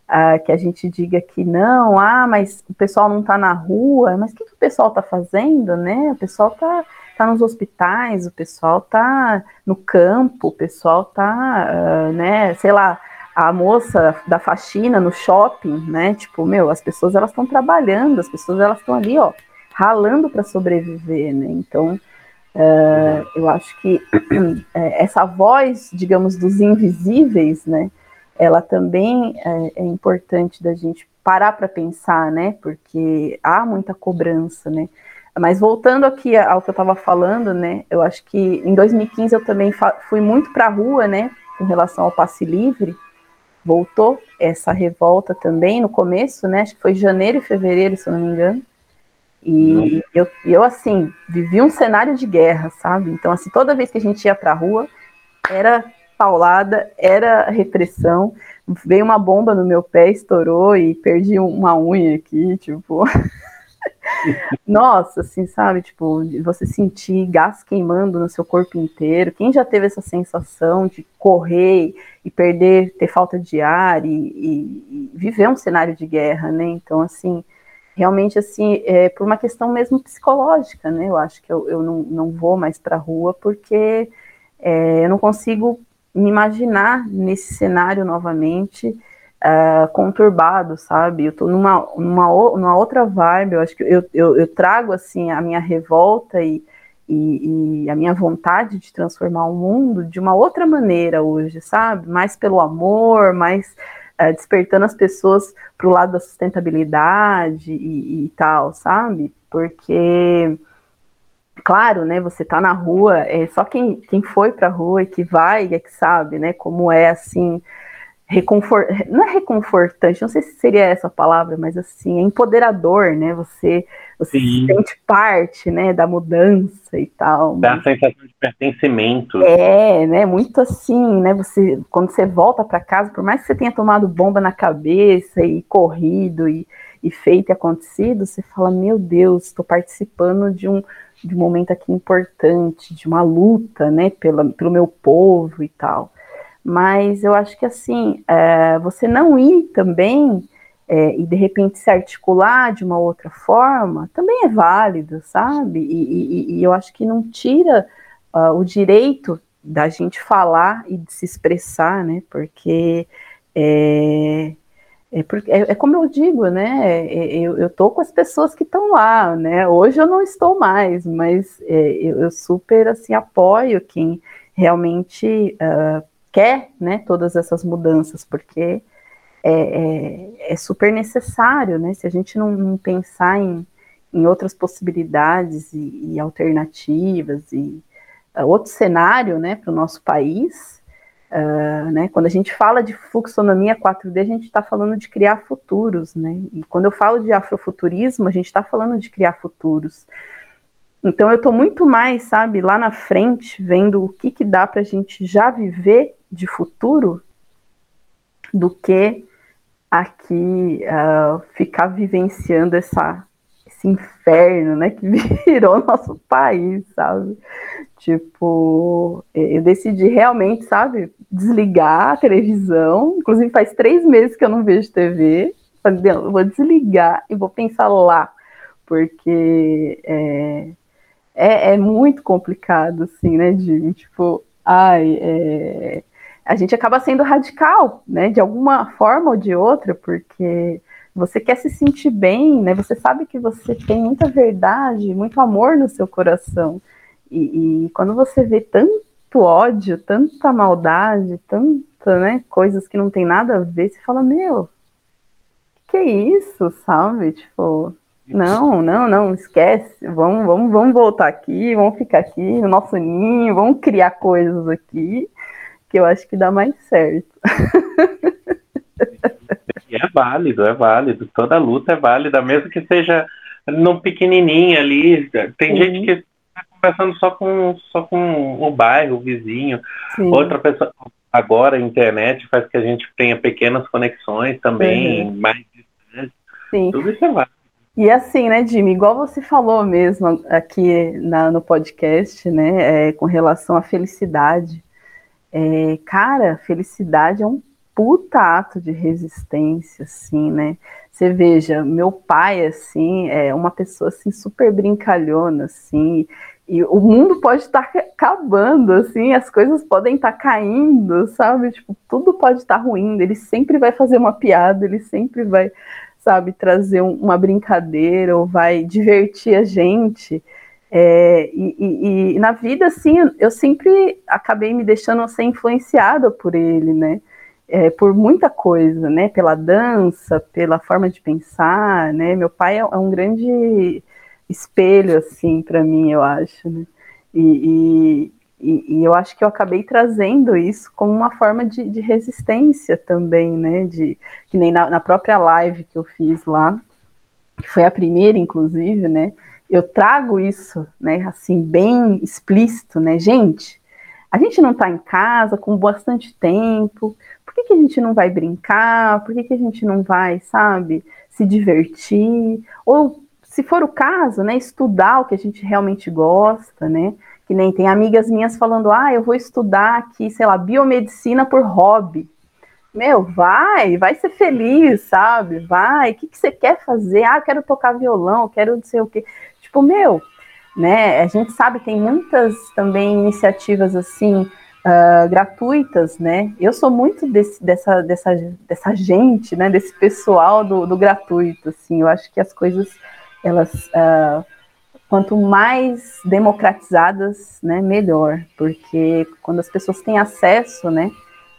uh, que a gente diga que não, ah, mas o pessoal não está na rua, mas o que, que o pessoal está fazendo, né? O pessoal está tá nos hospitais, o pessoal está no campo, o pessoal está, uh, né, sei lá, a moça da faxina no shopping, né? Tipo, meu, as pessoas elas estão trabalhando, as pessoas elas estão ali, ó, ralando para sobreviver, né? Então, uh, eu acho que é, essa voz, digamos, dos invisíveis, né? Ela também é, é importante da gente parar para pensar, né? Porque há muita cobrança, né? Mas voltando aqui ao que eu estava falando, né? Eu acho que em 2015 eu também fui muito para a rua, né? Com relação ao passe livre, voltou essa revolta também no começo, né? Acho que foi janeiro e fevereiro, se eu não me engano. E eu, eu, assim, vivi um cenário de guerra, sabe? Então, assim, toda vez que a gente ia pra rua, era paulada, era repressão. Veio uma bomba no meu pé, estourou e perdi uma unha aqui, tipo. Nossa, assim, sabe? Tipo, você sentir gás queimando no seu corpo inteiro. Quem já teve essa sensação de correr e perder, ter falta de ar e, e, viver um cenário de guerra, né? Então, assim, realmente assim, é, por uma questão mesmo psicológica, né? Eu acho que eu, eu não, não vou mais para a rua porque é, eu não consigo me imaginar nesse cenário novamente uh, conturbado, sabe? Eu estou numa, numa, numa outra vibe, eu acho que eu, eu, eu trago assim a minha revolta e, e, e, a minha vontade de transformar o mundo de uma outra maneira hoje, sabe? Mais pelo amor, mais é, despertando as pessoas para o lado da sustentabilidade e, e, tal, sabe? Porque, claro, né, você tá na rua, é só quem, quem foi para a rua e que vai é que sabe, né, como é assim reconfort... não é reconfortante, não sei se seria essa a palavra, mas assim, é empoderador, né? Você, você se sente parte, né, da mudança e tal. Dá a sensação de pertencimento. É, né? Muito assim, né? Você, quando você volta para casa, por mais que você tenha tomado bomba na cabeça e corrido e, e feito e acontecido, você fala, meu Deus, estou participando de um, de um momento aqui importante, de uma luta, né, pela, pelo meu povo e tal mas eu acho que assim, é, você não ir também é, e de repente se articular de uma outra forma também é válido, sabe? E, e, e eu acho que não tira uh, o direito da gente falar e de se expressar, né? Porque é, é, é, é, como eu digo, né? É, eu, eu tô com as pessoas que estão lá, né? Hoje eu não estou mais, mas é, eu, eu, super assim apoio quem realmente uh, quer né, todas essas mudanças, porque é, é, é, super necessário, né? Se a gente não, não pensar em, em outras possibilidades e, e alternativas e uh, outro cenário né, para o nosso país, uh, né, quando a gente fala de fluxonomia 4D, a gente está falando de criar futuros, né? E quando eu falo de afrofuturismo, a gente está falando de criar futuros. Então eu estou muito mais, sabe, lá na frente, vendo o que, que dá para a gente já viver de futuro do que aqui uh, ficar vivenciando essa, esse inferno, né, que virou nosso país, sabe? Tipo, eu decidi realmente, sabe, desligar a televisão. Inclusive, faz três meses que eu não vejo TV. Falei, eu vou desligar e vou pensar lá, porque é, é, é muito complicado, assim, né, de tipo, ai, é, a gente acaba sendo radical, né, de alguma forma ou de outra, porque você quer se sentir bem, né? Você sabe que você tem muita verdade, muito amor no seu coração. E, e quando você vê tanto ódio, tanta maldade, tanta, né, coisas que não tem nada a ver, você fala, meu, que é isso, sabe? Tipo, não, não, não, esquece. Vamos, vamos, vamos voltar aqui, vamos ficar aqui no nosso ninho, vamos criar coisas aqui, que eu acho que dá mais certo. E é válido, é válido. Toda luta é válida, mesmo que seja num pequenininho ali. Tem uhum. gente que está conversando só com, só com o bairro, o vizinho. Sim. Outra pessoa. Agora a internet faz que a gente tenha pequenas conexões também, uhum. mais distantes. Sim. Tudo isso é válido. E assim, né, Jimmy, igual você falou mesmo aqui na, no podcast, né, é, com relação à felicidade. É, cara, felicidade é um puta ato de resistência, assim, né? Você veja, meu pai, assim, é uma pessoa, assim, super brincalhona, assim, e o mundo pode estar tá acabando, assim, as coisas podem estar tá caindo, sabe? Tipo, tudo pode estar tá ruim, ele sempre vai fazer uma piada, ele sempre vai, sabe, trazer um, uma brincadeira ou vai divertir a gente. É, e, e, e, na vida, assim, eu sempre acabei me deixando ser influenciada por ele, né? É, por muita coisa, né? Pela dança, pela forma de pensar, né? Meu pai é, é um grande espelho, assim, para mim, eu acho, né? E, e, e, eu acho que eu acabei trazendo isso como uma forma de, de resistência também, né? De, que nem na, na, própria live que eu fiz lá, que foi a primeira, inclusive, né? Eu trago isso, né? Assim, bem explícito, né? Gente, a gente não está em casa com bastante tempo, que, que a gente não vai brincar? Por que, que a gente não vai, sabe, se divertir? Ou, se for o caso, né, estudar o que a gente realmente gosta, né? Que nem tem amigas minhas falando, ah, eu vou estudar aqui, sei lá, biomedicina por hobby. Meu, vai, vai ser feliz, sabe? Vai, o que, que você quer fazer? Ah, quero tocar violão, quero não sei o quê. Tipo, meu, né? A gente sabe tem muitas também iniciativas assim uh, gratuitas, né? Eu sou muito desse, dessa, dessa, dessa gente, né? Desse pessoal do, do gratuito, assim. Eu acho que as coisas elas uh, quanto mais democratizadas, né, melhor, porque quando as pessoas têm acesso, né,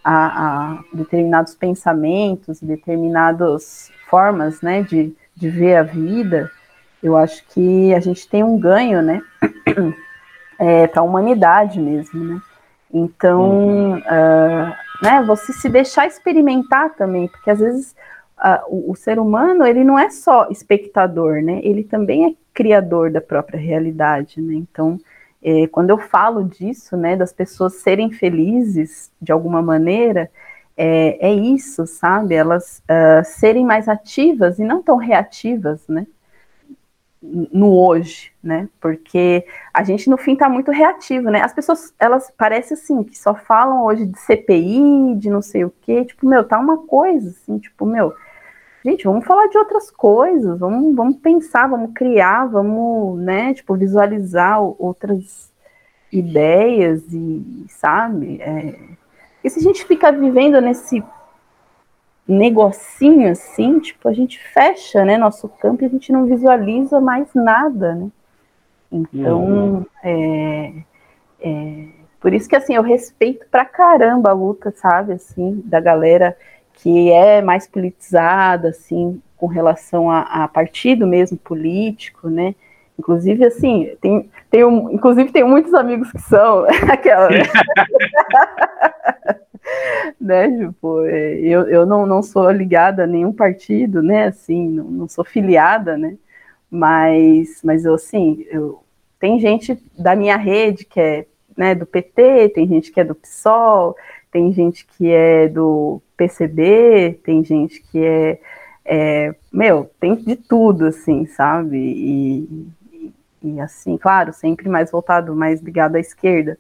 a, a determinados pensamentos, determinadas formas, né, de, de ver a vida, eu acho que a gente tem um ganho, né, é, para a humanidade mesmo, né. Então, uh, né, você se deixar experimentar também, porque às vezes uh, o, o, ser humano ele não é só espectador, né, ele também é criador da própria realidade, né. Então, é, quando eu falo disso, né, das pessoas serem felizes de alguma maneira, é, é isso, sabe? Elas uh, serem mais ativas e não tão reativas, né? No hoje, né? Porque a gente no fim tá muito reativo, né? As pessoas, elas parecem assim que só falam hoje de CPI, de não sei o quê, tipo, meu, tá uma coisa assim, tipo, meu, gente, vamos falar de outras coisas, vamos, vamos pensar, vamos criar, vamos, né, tipo, visualizar outras ideias e, sabe? É... E se a gente fica vivendo nesse negocinho assim, tipo, a gente fecha, né, nosso campo e a gente não visualiza mais nada, né? Então, uhum. é, é, por isso que, assim, eu respeito pra caramba a luta, sabe, assim, da galera que é mais politizada, assim, com relação a, a partido mesmo político, né? Inclusive, assim, tem, tem um, inclusive tem muitos amigos que são aquela. né, tipo, é, eu, eu não, não sou ligada a nenhum partido, né, assim, não, não sou filiada, né, mas, mas eu, assim, eu, tem gente da minha rede que é, né, do PT, tem gente que é do PSOL, tem gente que é do PCB, tem gente que é, é, meu, tem de tudo, assim, sabe? E, e, e, assim, claro, sempre mais voltado, mais ligado à esquerda.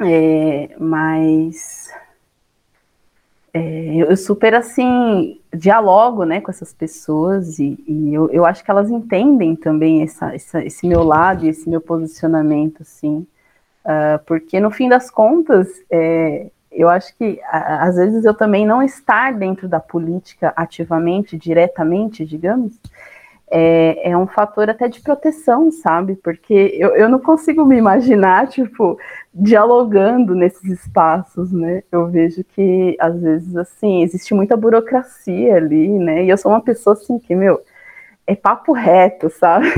É, mas é, eu super assim dialogo né, com essas pessoas e, e eu, eu, acho que elas entendem também essa, essa, esse meu lado e esse meu posicionamento, assim, uh, porque no fim das contas, é, eu acho que a, às vezes eu também não estar dentro da política ativamente, diretamente, digamos, é, é, um fator até de proteção, sabe? Porque eu, eu não consigo me imaginar, tipo, dialogando nesses espaços, né? Eu vejo que, às vezes, assim, existe muita burocracia ali, né? E eu sou uma pessoa, assim, que, meu, é papo reto, sabe?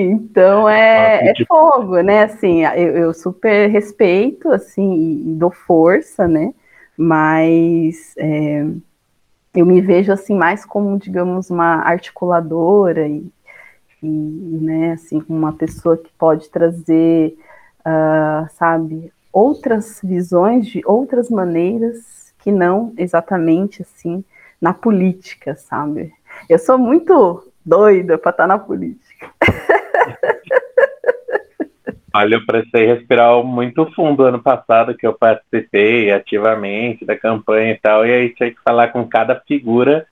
Então é, é, fogo, né? Assim, eu, eu, super respeito, assim, e, dou força, né? Mas é, eu me vejo assim mais como, digamos, uma articuladora e, e né, assim, uma pessoa que pode trazer, uh, sabe, outras visões de outras maneiras que não exatamente assim na política, sabe? Eu sou muito doida para estar tá na política. Olha, eu precisei respirar muito fundo ano passado, que eu participei ativamente da campanha e tal, e aí tinha que falar com cada figura.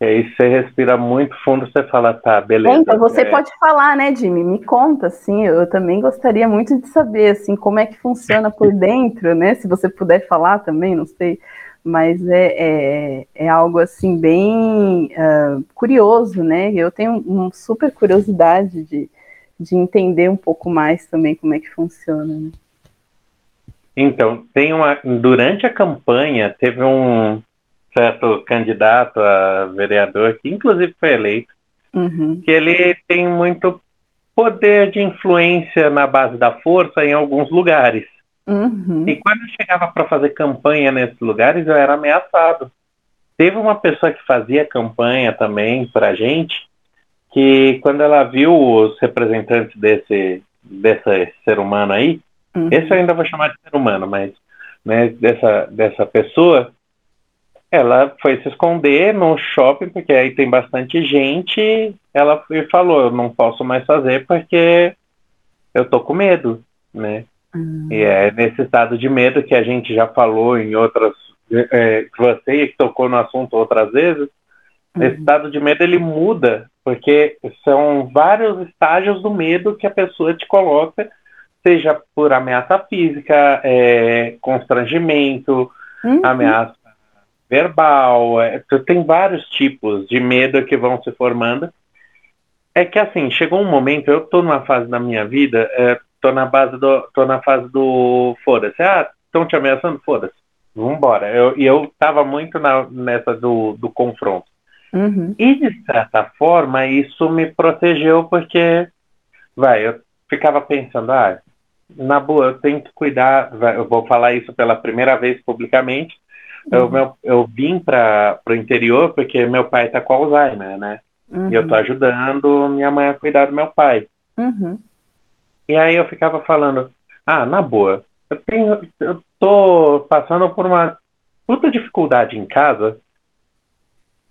E aí você respira muito fundo, você fala, tá, beleza. Então, você é... pode falar, né, Jimmy? Me conta, assim, eu também gostaria muito de saber, assim, como é que funciona por dentro, né? Se você puder falar também, não sei mas é, é, é, algo assim bem uh, curioso, né? Eu tenho uma super curiosidade de, de entender um pouco mais também como é que funciona. Né? Então, tem uma durante a campanha teve um certo candidato a vereador que inclusive foi eleito, uhum. que ele tem muito poder de influência na base da força em alguns lugares. Uhum. E quando eu chegava para fazer campanha nesses lugares, eu era ameaçado. Teve uma pessoa que fazia campanha também para gente, que quando ela viu os representantes desse, desse ser humano aí, uhum. esse eu ainda vou chamar de ser humano, mas né, dessa, dessa pessoa, ela foi se esconder no shopping, porque aí tem bastante gente. Ela falou: Eu não posso mais fazer porque eu tô com medo, né? Uhum. E é nesse estado de medo que a gente já falou em outras. É, você que tocou no assunto outras vezes. Esse estado de medo ele muda, porque são vários estágios do medo que a pessoa te coloca, seja por ameaça física, é, constrangimento, uhum. ameaça verbal, é, tem vários tipos de medo que vão se formando. É que assim, chegou um momento, eu estou numa fase da minha vida, é, tô na base do. tô na fase do foda-se. Ah, estão te ameaçando? Foda-se. Vambora. Eu, e eu tava muito na, nessa do, do confronto. Uhum. E de certa forma, isso me protegeu porque, vai, eu ficava pensando, ah, na boa, eu tenho que cuidar, vai, eu vou falar isso pela primeira vez publicamente. Uhum. Eu, meu, eu vim para o interior porque meu pai tá com Alzheimer, né? Uhum. E eu tô ajudando minha mãe a cuidar do meu pai. Uhum. E aí eu ficava falando, ah, na boa, eu, tenho, eu tô passando por uma puta dificuldade em casa,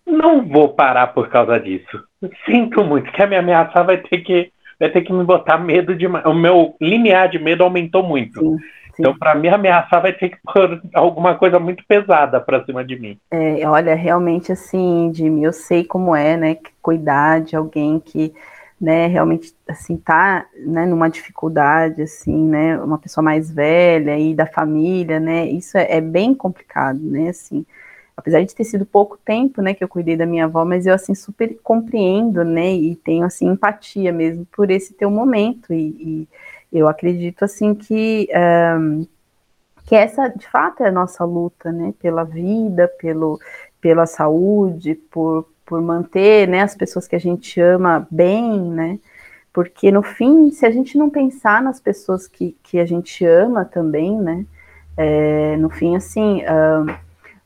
não vou parar por causa disso. Sinto muito que a minha ameaça vai ter que vai ter que me botar medo de o meu limiar de medo aumentou muito. Sim, sim. Então, para me ameaçar, vai ter que pôr alguma coisa muito pesada para cima de mim. É, olha, realmente assim, Jimmy, eu sei como é, né? Cuidar de alguém que né, realmente, assim, tá, né, numa dificuldade, assim, né, uma pessoa mais velha e da família, né, isso é, é, bem complicado, né, assim, apesar de ter sido pouco tempo, né, que eu cuidei da minha avó, mas eu, assim, super compreendo, né, e tenho, assim, empatia mesmo por esse teu momento, e, e eu acredito, assim, que, um, que essa, de fato, é a nossa luta, né, pela vida, pelo, pela saúde, por, por manter né, as pessoas que a gente ama bem, né? Porque no fim, se a gente não pensar nas pessoas que, que a gente ama também, né? É, no fim, assim,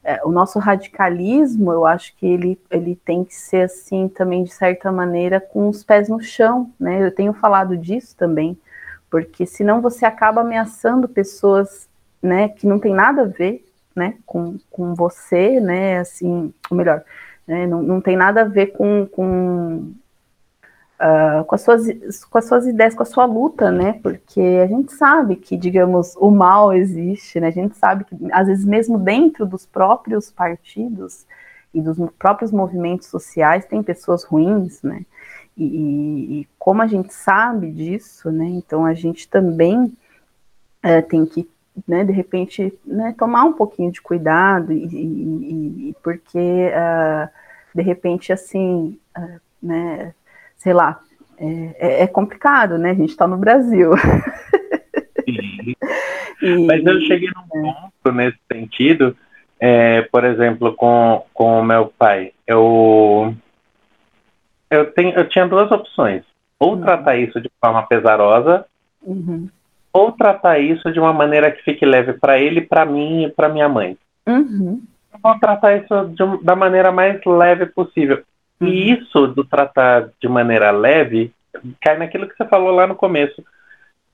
é, o nosso radicalismo, eu acho que ele, ele tem que ser assim também, de certa maneira, com os pés no chão, né? Eu tenho falado disso também, porque senão você acaba ameaçando pessoas né, que não tem nada a ver né, com, com você, né, assim, ou melhor, né, não, não tem nada a ver com, com, uh, com, as suas, com as suas ideias, com a sua luta, né, porque a gente sabe que, digamos, o mal existe, né, a gente sabe que, às vezes, mesmo dentro dos próprios partidos e dos próprios movimentos sociais, tem pessoas ruins, né, e, e como a gente sabe disso, né, então a gente também uh, tem que né, de repente, né, tomar um pouquinho de cuidado, e, e, e porque, uh, de repente, assim, uh, né, sei lá, é, é, é, complicado, né, a gente está no Brasil. e, Mas eu cheguei num é. ponto nesse sentido, é, por exemplo, com o meu pai, eu, eu, tenho, eu tinha duas opções, ou uhum. tratar isso de forma pesarosa, uhum ou tratar isso de uma maneira que fique leve para ele, para mim e para minha mãe. Uhum. Vou tratar isso de, da maneira mais leve possível. Uhum. E isso do tratar de maneira leve cai naquilo que você falou lá no começo.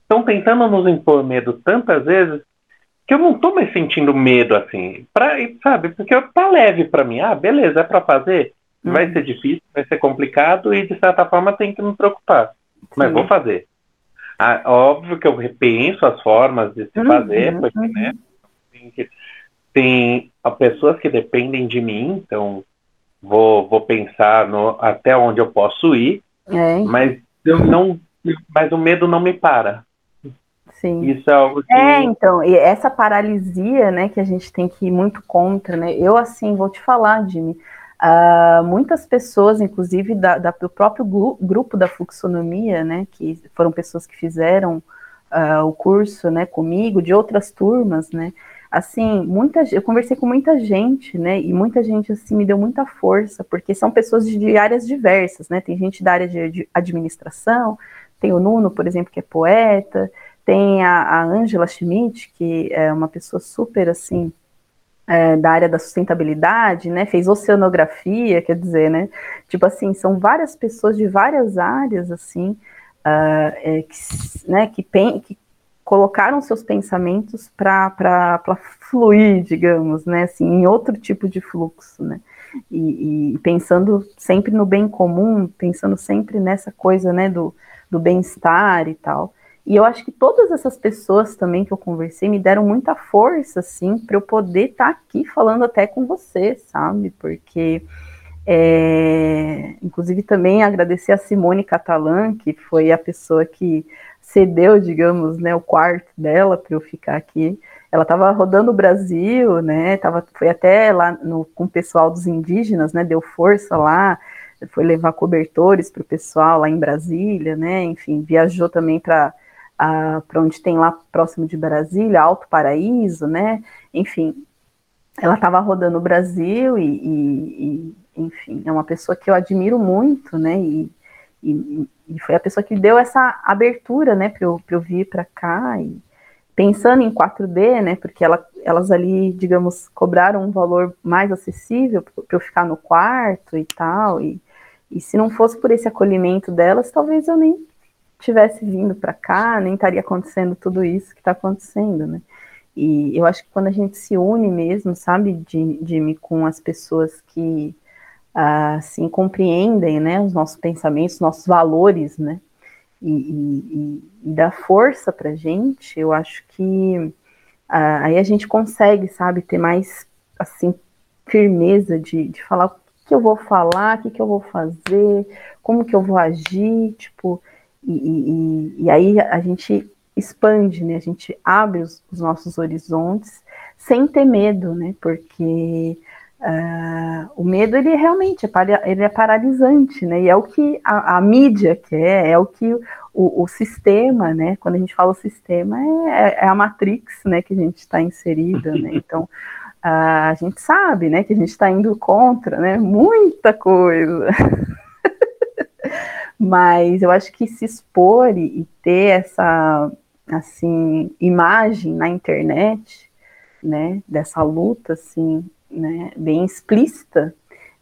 Estão tentando nos impor medo tantas vezes que eu não estou mais sentindo medo assim, pra, sabe? Porque tá leve para mim. Ah, beleza, é para fazer. Uhum. Vai ser difícil, vai ser complicado e de certa forma tem que me preocupar. Mas vou fazer. Ah, óbvio que eu repenso as formas de se uhum, fazer, porque, uhum. né, tem, tem pessoas que dependem de mim, então vou, vou pensar no, até onde eu posso ir, é. mas eu não, mas o medo não me para. Sim. Isso é algo que... É, então, e essa paralisia, né, que a gente tem que ir muito contra, né, eu, assim, vou te falar, Jimmy, Uh, muitas pessoas, inclusive da, da, do próprio grupo da fluxonomia, né, que foram pessoas que fizeram uh, o curso, né, comigo, de outras turmas, né, assim, muita, eu conversei com muita gente, né, e muita gente, assim, me deu muita força, porque são pessoas de, áreas diversas, né, tem gente da área de, administração, tem o Nuno, por exemplo, que é poeta, tem a Angela Schmidt, que é uma pessoa super, assim, é, da área da sustentabilidade, né, fez oceanografia, quer dizer, né, tipo assim, são várias pessoas de várias áreas, assim, uh, é, que, né, que, pen, que colocaram seus pensamentos para fluir, digamos, né, assim, em outro tipo de fluxo, né, e, e, pensando sempre no bem comum, pensando sempre nessa coisa, né, do, do bem-estar e tal, e eu acho que todas essas pessoas também que eu conversei me deram muita força, assim, para eu poder estar tá aqui falando até com você, sabe? Porque, é, inclusive, também agradecer a Simone Catalã, que foi a pessoa que cedeu, digamos, né, o quarto dela para eu ficar aqui. Ela estava rodando o Brasil, né? Tava, foi até lá no, com o pessoal dos indígenas, né? Deu força lá, foi levar cobertores para o pessoal lá em Brasília, né? Enfim, viajou também para para onde tem lá próximo de Brasília, Alto Paraíso, né? Enfim, ela estava rodando o Brasil e, e, e, enfim, é uma pessoa que eu admiro muito, né? E, e, e foi a pessoa que deu essa abertura, né, para eu, eu vir para cá e pensando em 4D, né? Porque ela, elas ali, digamos, cobraram um valor mais acessível para eu ficar no quarto e tal. E, e se não fosse por esse acolhimento delas, talvez eu nem tivesse vindo para cá, nem estaria acontecendo tudo isso que está acontecendo, né? E eu acho que quando a gente se une mesmo, sabe, Jimmy, com as pessoas que assim compreendem, né, os nossos pensamentos, nossos valores, né, e, e, e dá força para gente, eu acho que aí a gente consegue, sabe, ter mais assim firmeza de, de falar o que eu vou falar, o que, que eu vou fazer, como que eu vou agir, tipo, e, e, aí a gente expande, né? A gente abre os, os nossos horizontes sem ter medo, né? Porque uh, o medo ele realmente é, para, ele é paralisante, né? E é o que a, a mídia quer, é o que o, o, sistema, né? Quando a gente fala o sistema é, é a matrix, né? Que a gente está inserida, né? Então uh, a gente sabe, né? Que a gente está indo contra, né? Muita coisa. Mas eu acho que se expor e ter essa assim imagem na internet, né, dessa luta assim, né, bem explícita,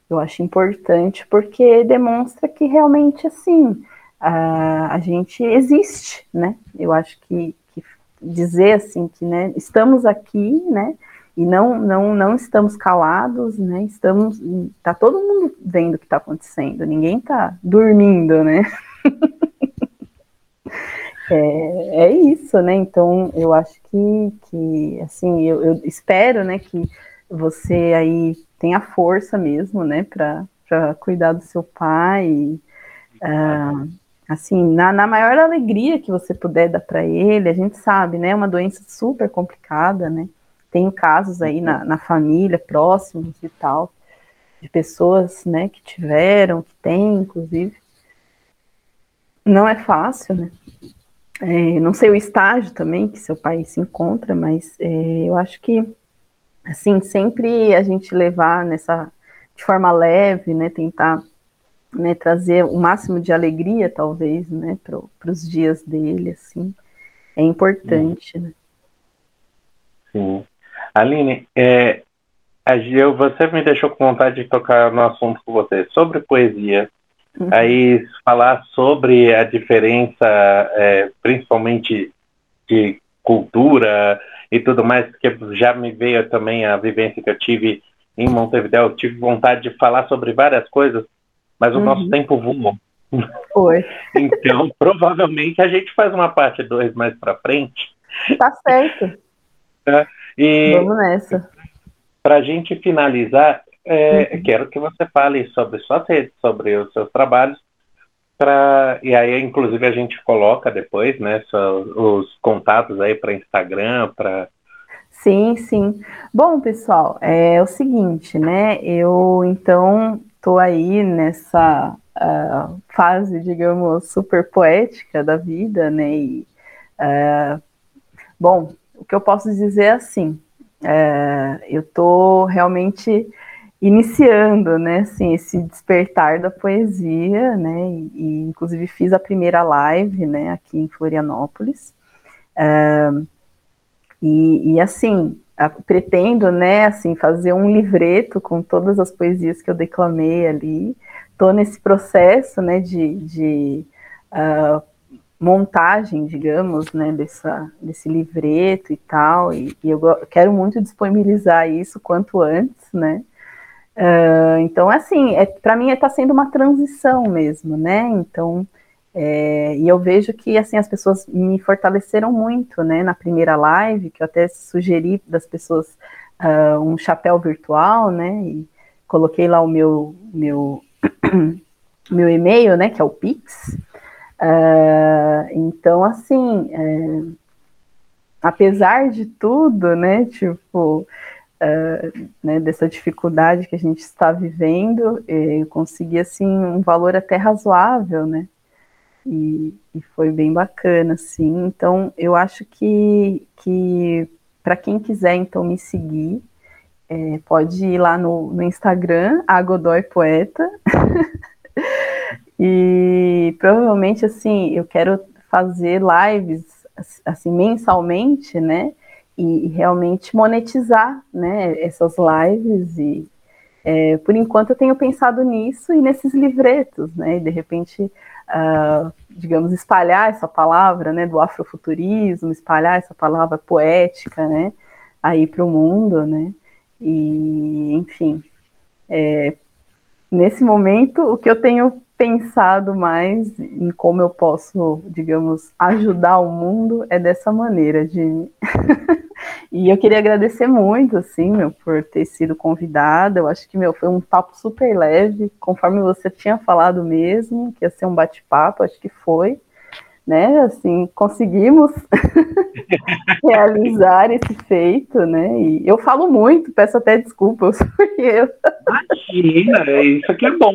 eu acho importante porque demonstra que realmente assim a, a gente existe, né? Eu acho que, que dizer assim que né, estamos aqui, né? e não, não, não estamos calados, né? Estamos, tá todo mundo vendo o que está acontecendo, ninguém está dormindo, né? é, é isso, né? Então eu acho que, que assim, eu, eu espero, né, que você aí tenha força mesmo, né, para cuidar do seu pai. Uh, assim, na, na maior alegria que você puder dar para ele, a gente sabe, né, é uma doença super complicada, né? Tenho casos aí na, na família, próximos e tal, de pessoas, né, que tiveram, que têm, inclusive. Não é fácil, né? É, não sei o estágio também que seu pai se encontra, mas é, eu acho que, assim, sempre a gente levar nessa, de forma leve, né, tentar né, trazer o máximo de alegria, talvez, né, para os dias dele, assim, é importante, né? Sim. Aline, é, eu, você me deixou com vontade de tocar no assunto com você sobre poesia. Uhum. Aí falar sobre a diferença, é, principalmente de cultura e tudo mais, porque já me veio também a vivência que eu tive em Montevideo. Eu tive vontade de falar sobre várias coisas, mas o uhum. nosso tempo voou. Foi. então, provavelmente a gente faz uma parte 2 mais para frente. Tá certo. É, e Vamos nessa. Para a gente finalizar, é, uhum. quero que você fale sobre suas redes, sobre os seus trabalhos, pra, e aí inclusive a gente coloca depois, né, os contatos aí para Instagram, para Sim, sim. Bom, pessoal, é o seguinte, né? Eu então tô aí nessa uh, fase, digamos, super poética da vida, né? E, uh, bom, o que eu posso dizer é assim, é, eu estou realmente iniciando, né, assim, esse despertar da poesia, né, e, e inclusive fiz a primeira live, né, aqui em Florianópolis, é, e, e, assim, a, pretendo, né, assim, fazer um livreto com todas as poesias que eu declamei ali, estou nesse processo, né, de, de uh, montagem, digamos, né, dessa, desse livreto e tal, e, e eu quero muito disponibilizar isso quanto antes, né, uh, então, assim, é, para mim está sendo uma transição mesmo, né, então, é, e eu vejo que, assim, as pessoas me fortaleceram muito, né, na primeira live, que eu até sugeri das pessoas uh, um chapéu virtual, né, e coloquei lá o meu, meu, meu e-mail, né, que é o Pix, Uh, então, assim, é, apesar de tudo, né, tipo, uh, né, dessa dificuldade que a gente está vivendo, eu consegui, assim, um valor até razoável, né, e, e foi bem bacana, assim, então, eu acho que, que para quem quiser, então, me seguir, é, pode ir lá no, no Instagram, Agodói Poeta, E provavelmente, assim, eu quero fazer lives, assim, mensalmente, né? E, realmente monetizar, né? Essas lives e... É, por enquanto eu tenho pensado nisso e nesses livretos, né? E de repente, uh, digamos, espalhar essa palavra, né? Do afrofuturismo, espalhar essa palavra poética, né? Aí para o mundo, né? E, enfim, é, nesse momento, o que eu tenho pensado mais em como eu posso, digamos, ajudar o mundo é dessa maneira, Jimmy. e eu queria agradecer muito, assim, meu, por ter sido convidada. Eu acho que, meu, foi um papo super leve, conforme você tinha falado mesmo, que ia ser um bate-papo, acho que foi né? Assim, conseguimos realizar esse feito, né? E eu falo muito, peço até desculpas, porque eu. Imagina, isso aqui é bom.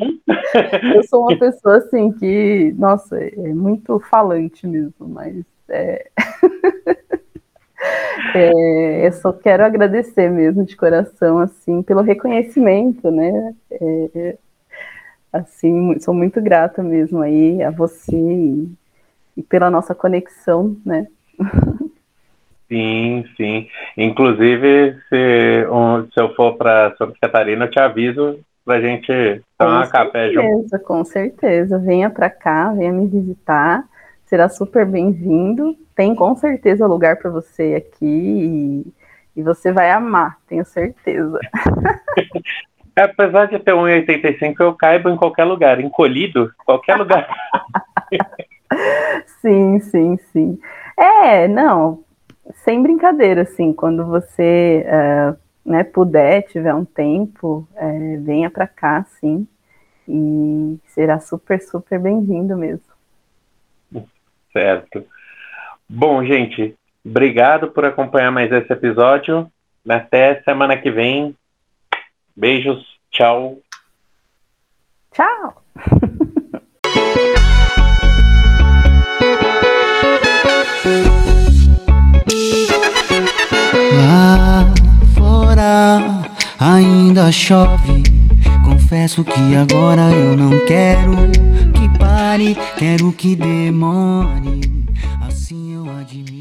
eu sou uma pessoa assim que, nossa, é muito falante mesmo, mas é... é, eu só quero agradecer mesmo de coração, assim, pelo reconhecimento, né? É, assim, sou muito grata mesmo aí a você e pela nossa conexão, né? Sim, sim. Inclusive, se, um, se eu for para Santa Catarina, eu te aviso para a gente tomar com café junto. Com certeza, venha para cá, venha me visitar, será super bem-vindo. Tem com certeza lugar para você aqui e, E você vai amar, tenho certeza. Apesar de ter 1,85, eu caibo em qualquer lugar, encolhido, qualquer lugar. sim, sim, sim. É, não, sem brincadeira, assim, quando você uh, né, puder, tiver um tempo, é, venha para cá, sim, e será super, super bem-vindo mesmo. Certo. Bom, gente, obrigado por acompanhar mais esse episódio. Até semana que vem. Beijos. Tchau. Tchau. ainda chove. Confesso que agora eu não quero que pare, quero que demore. Assim eu admiro.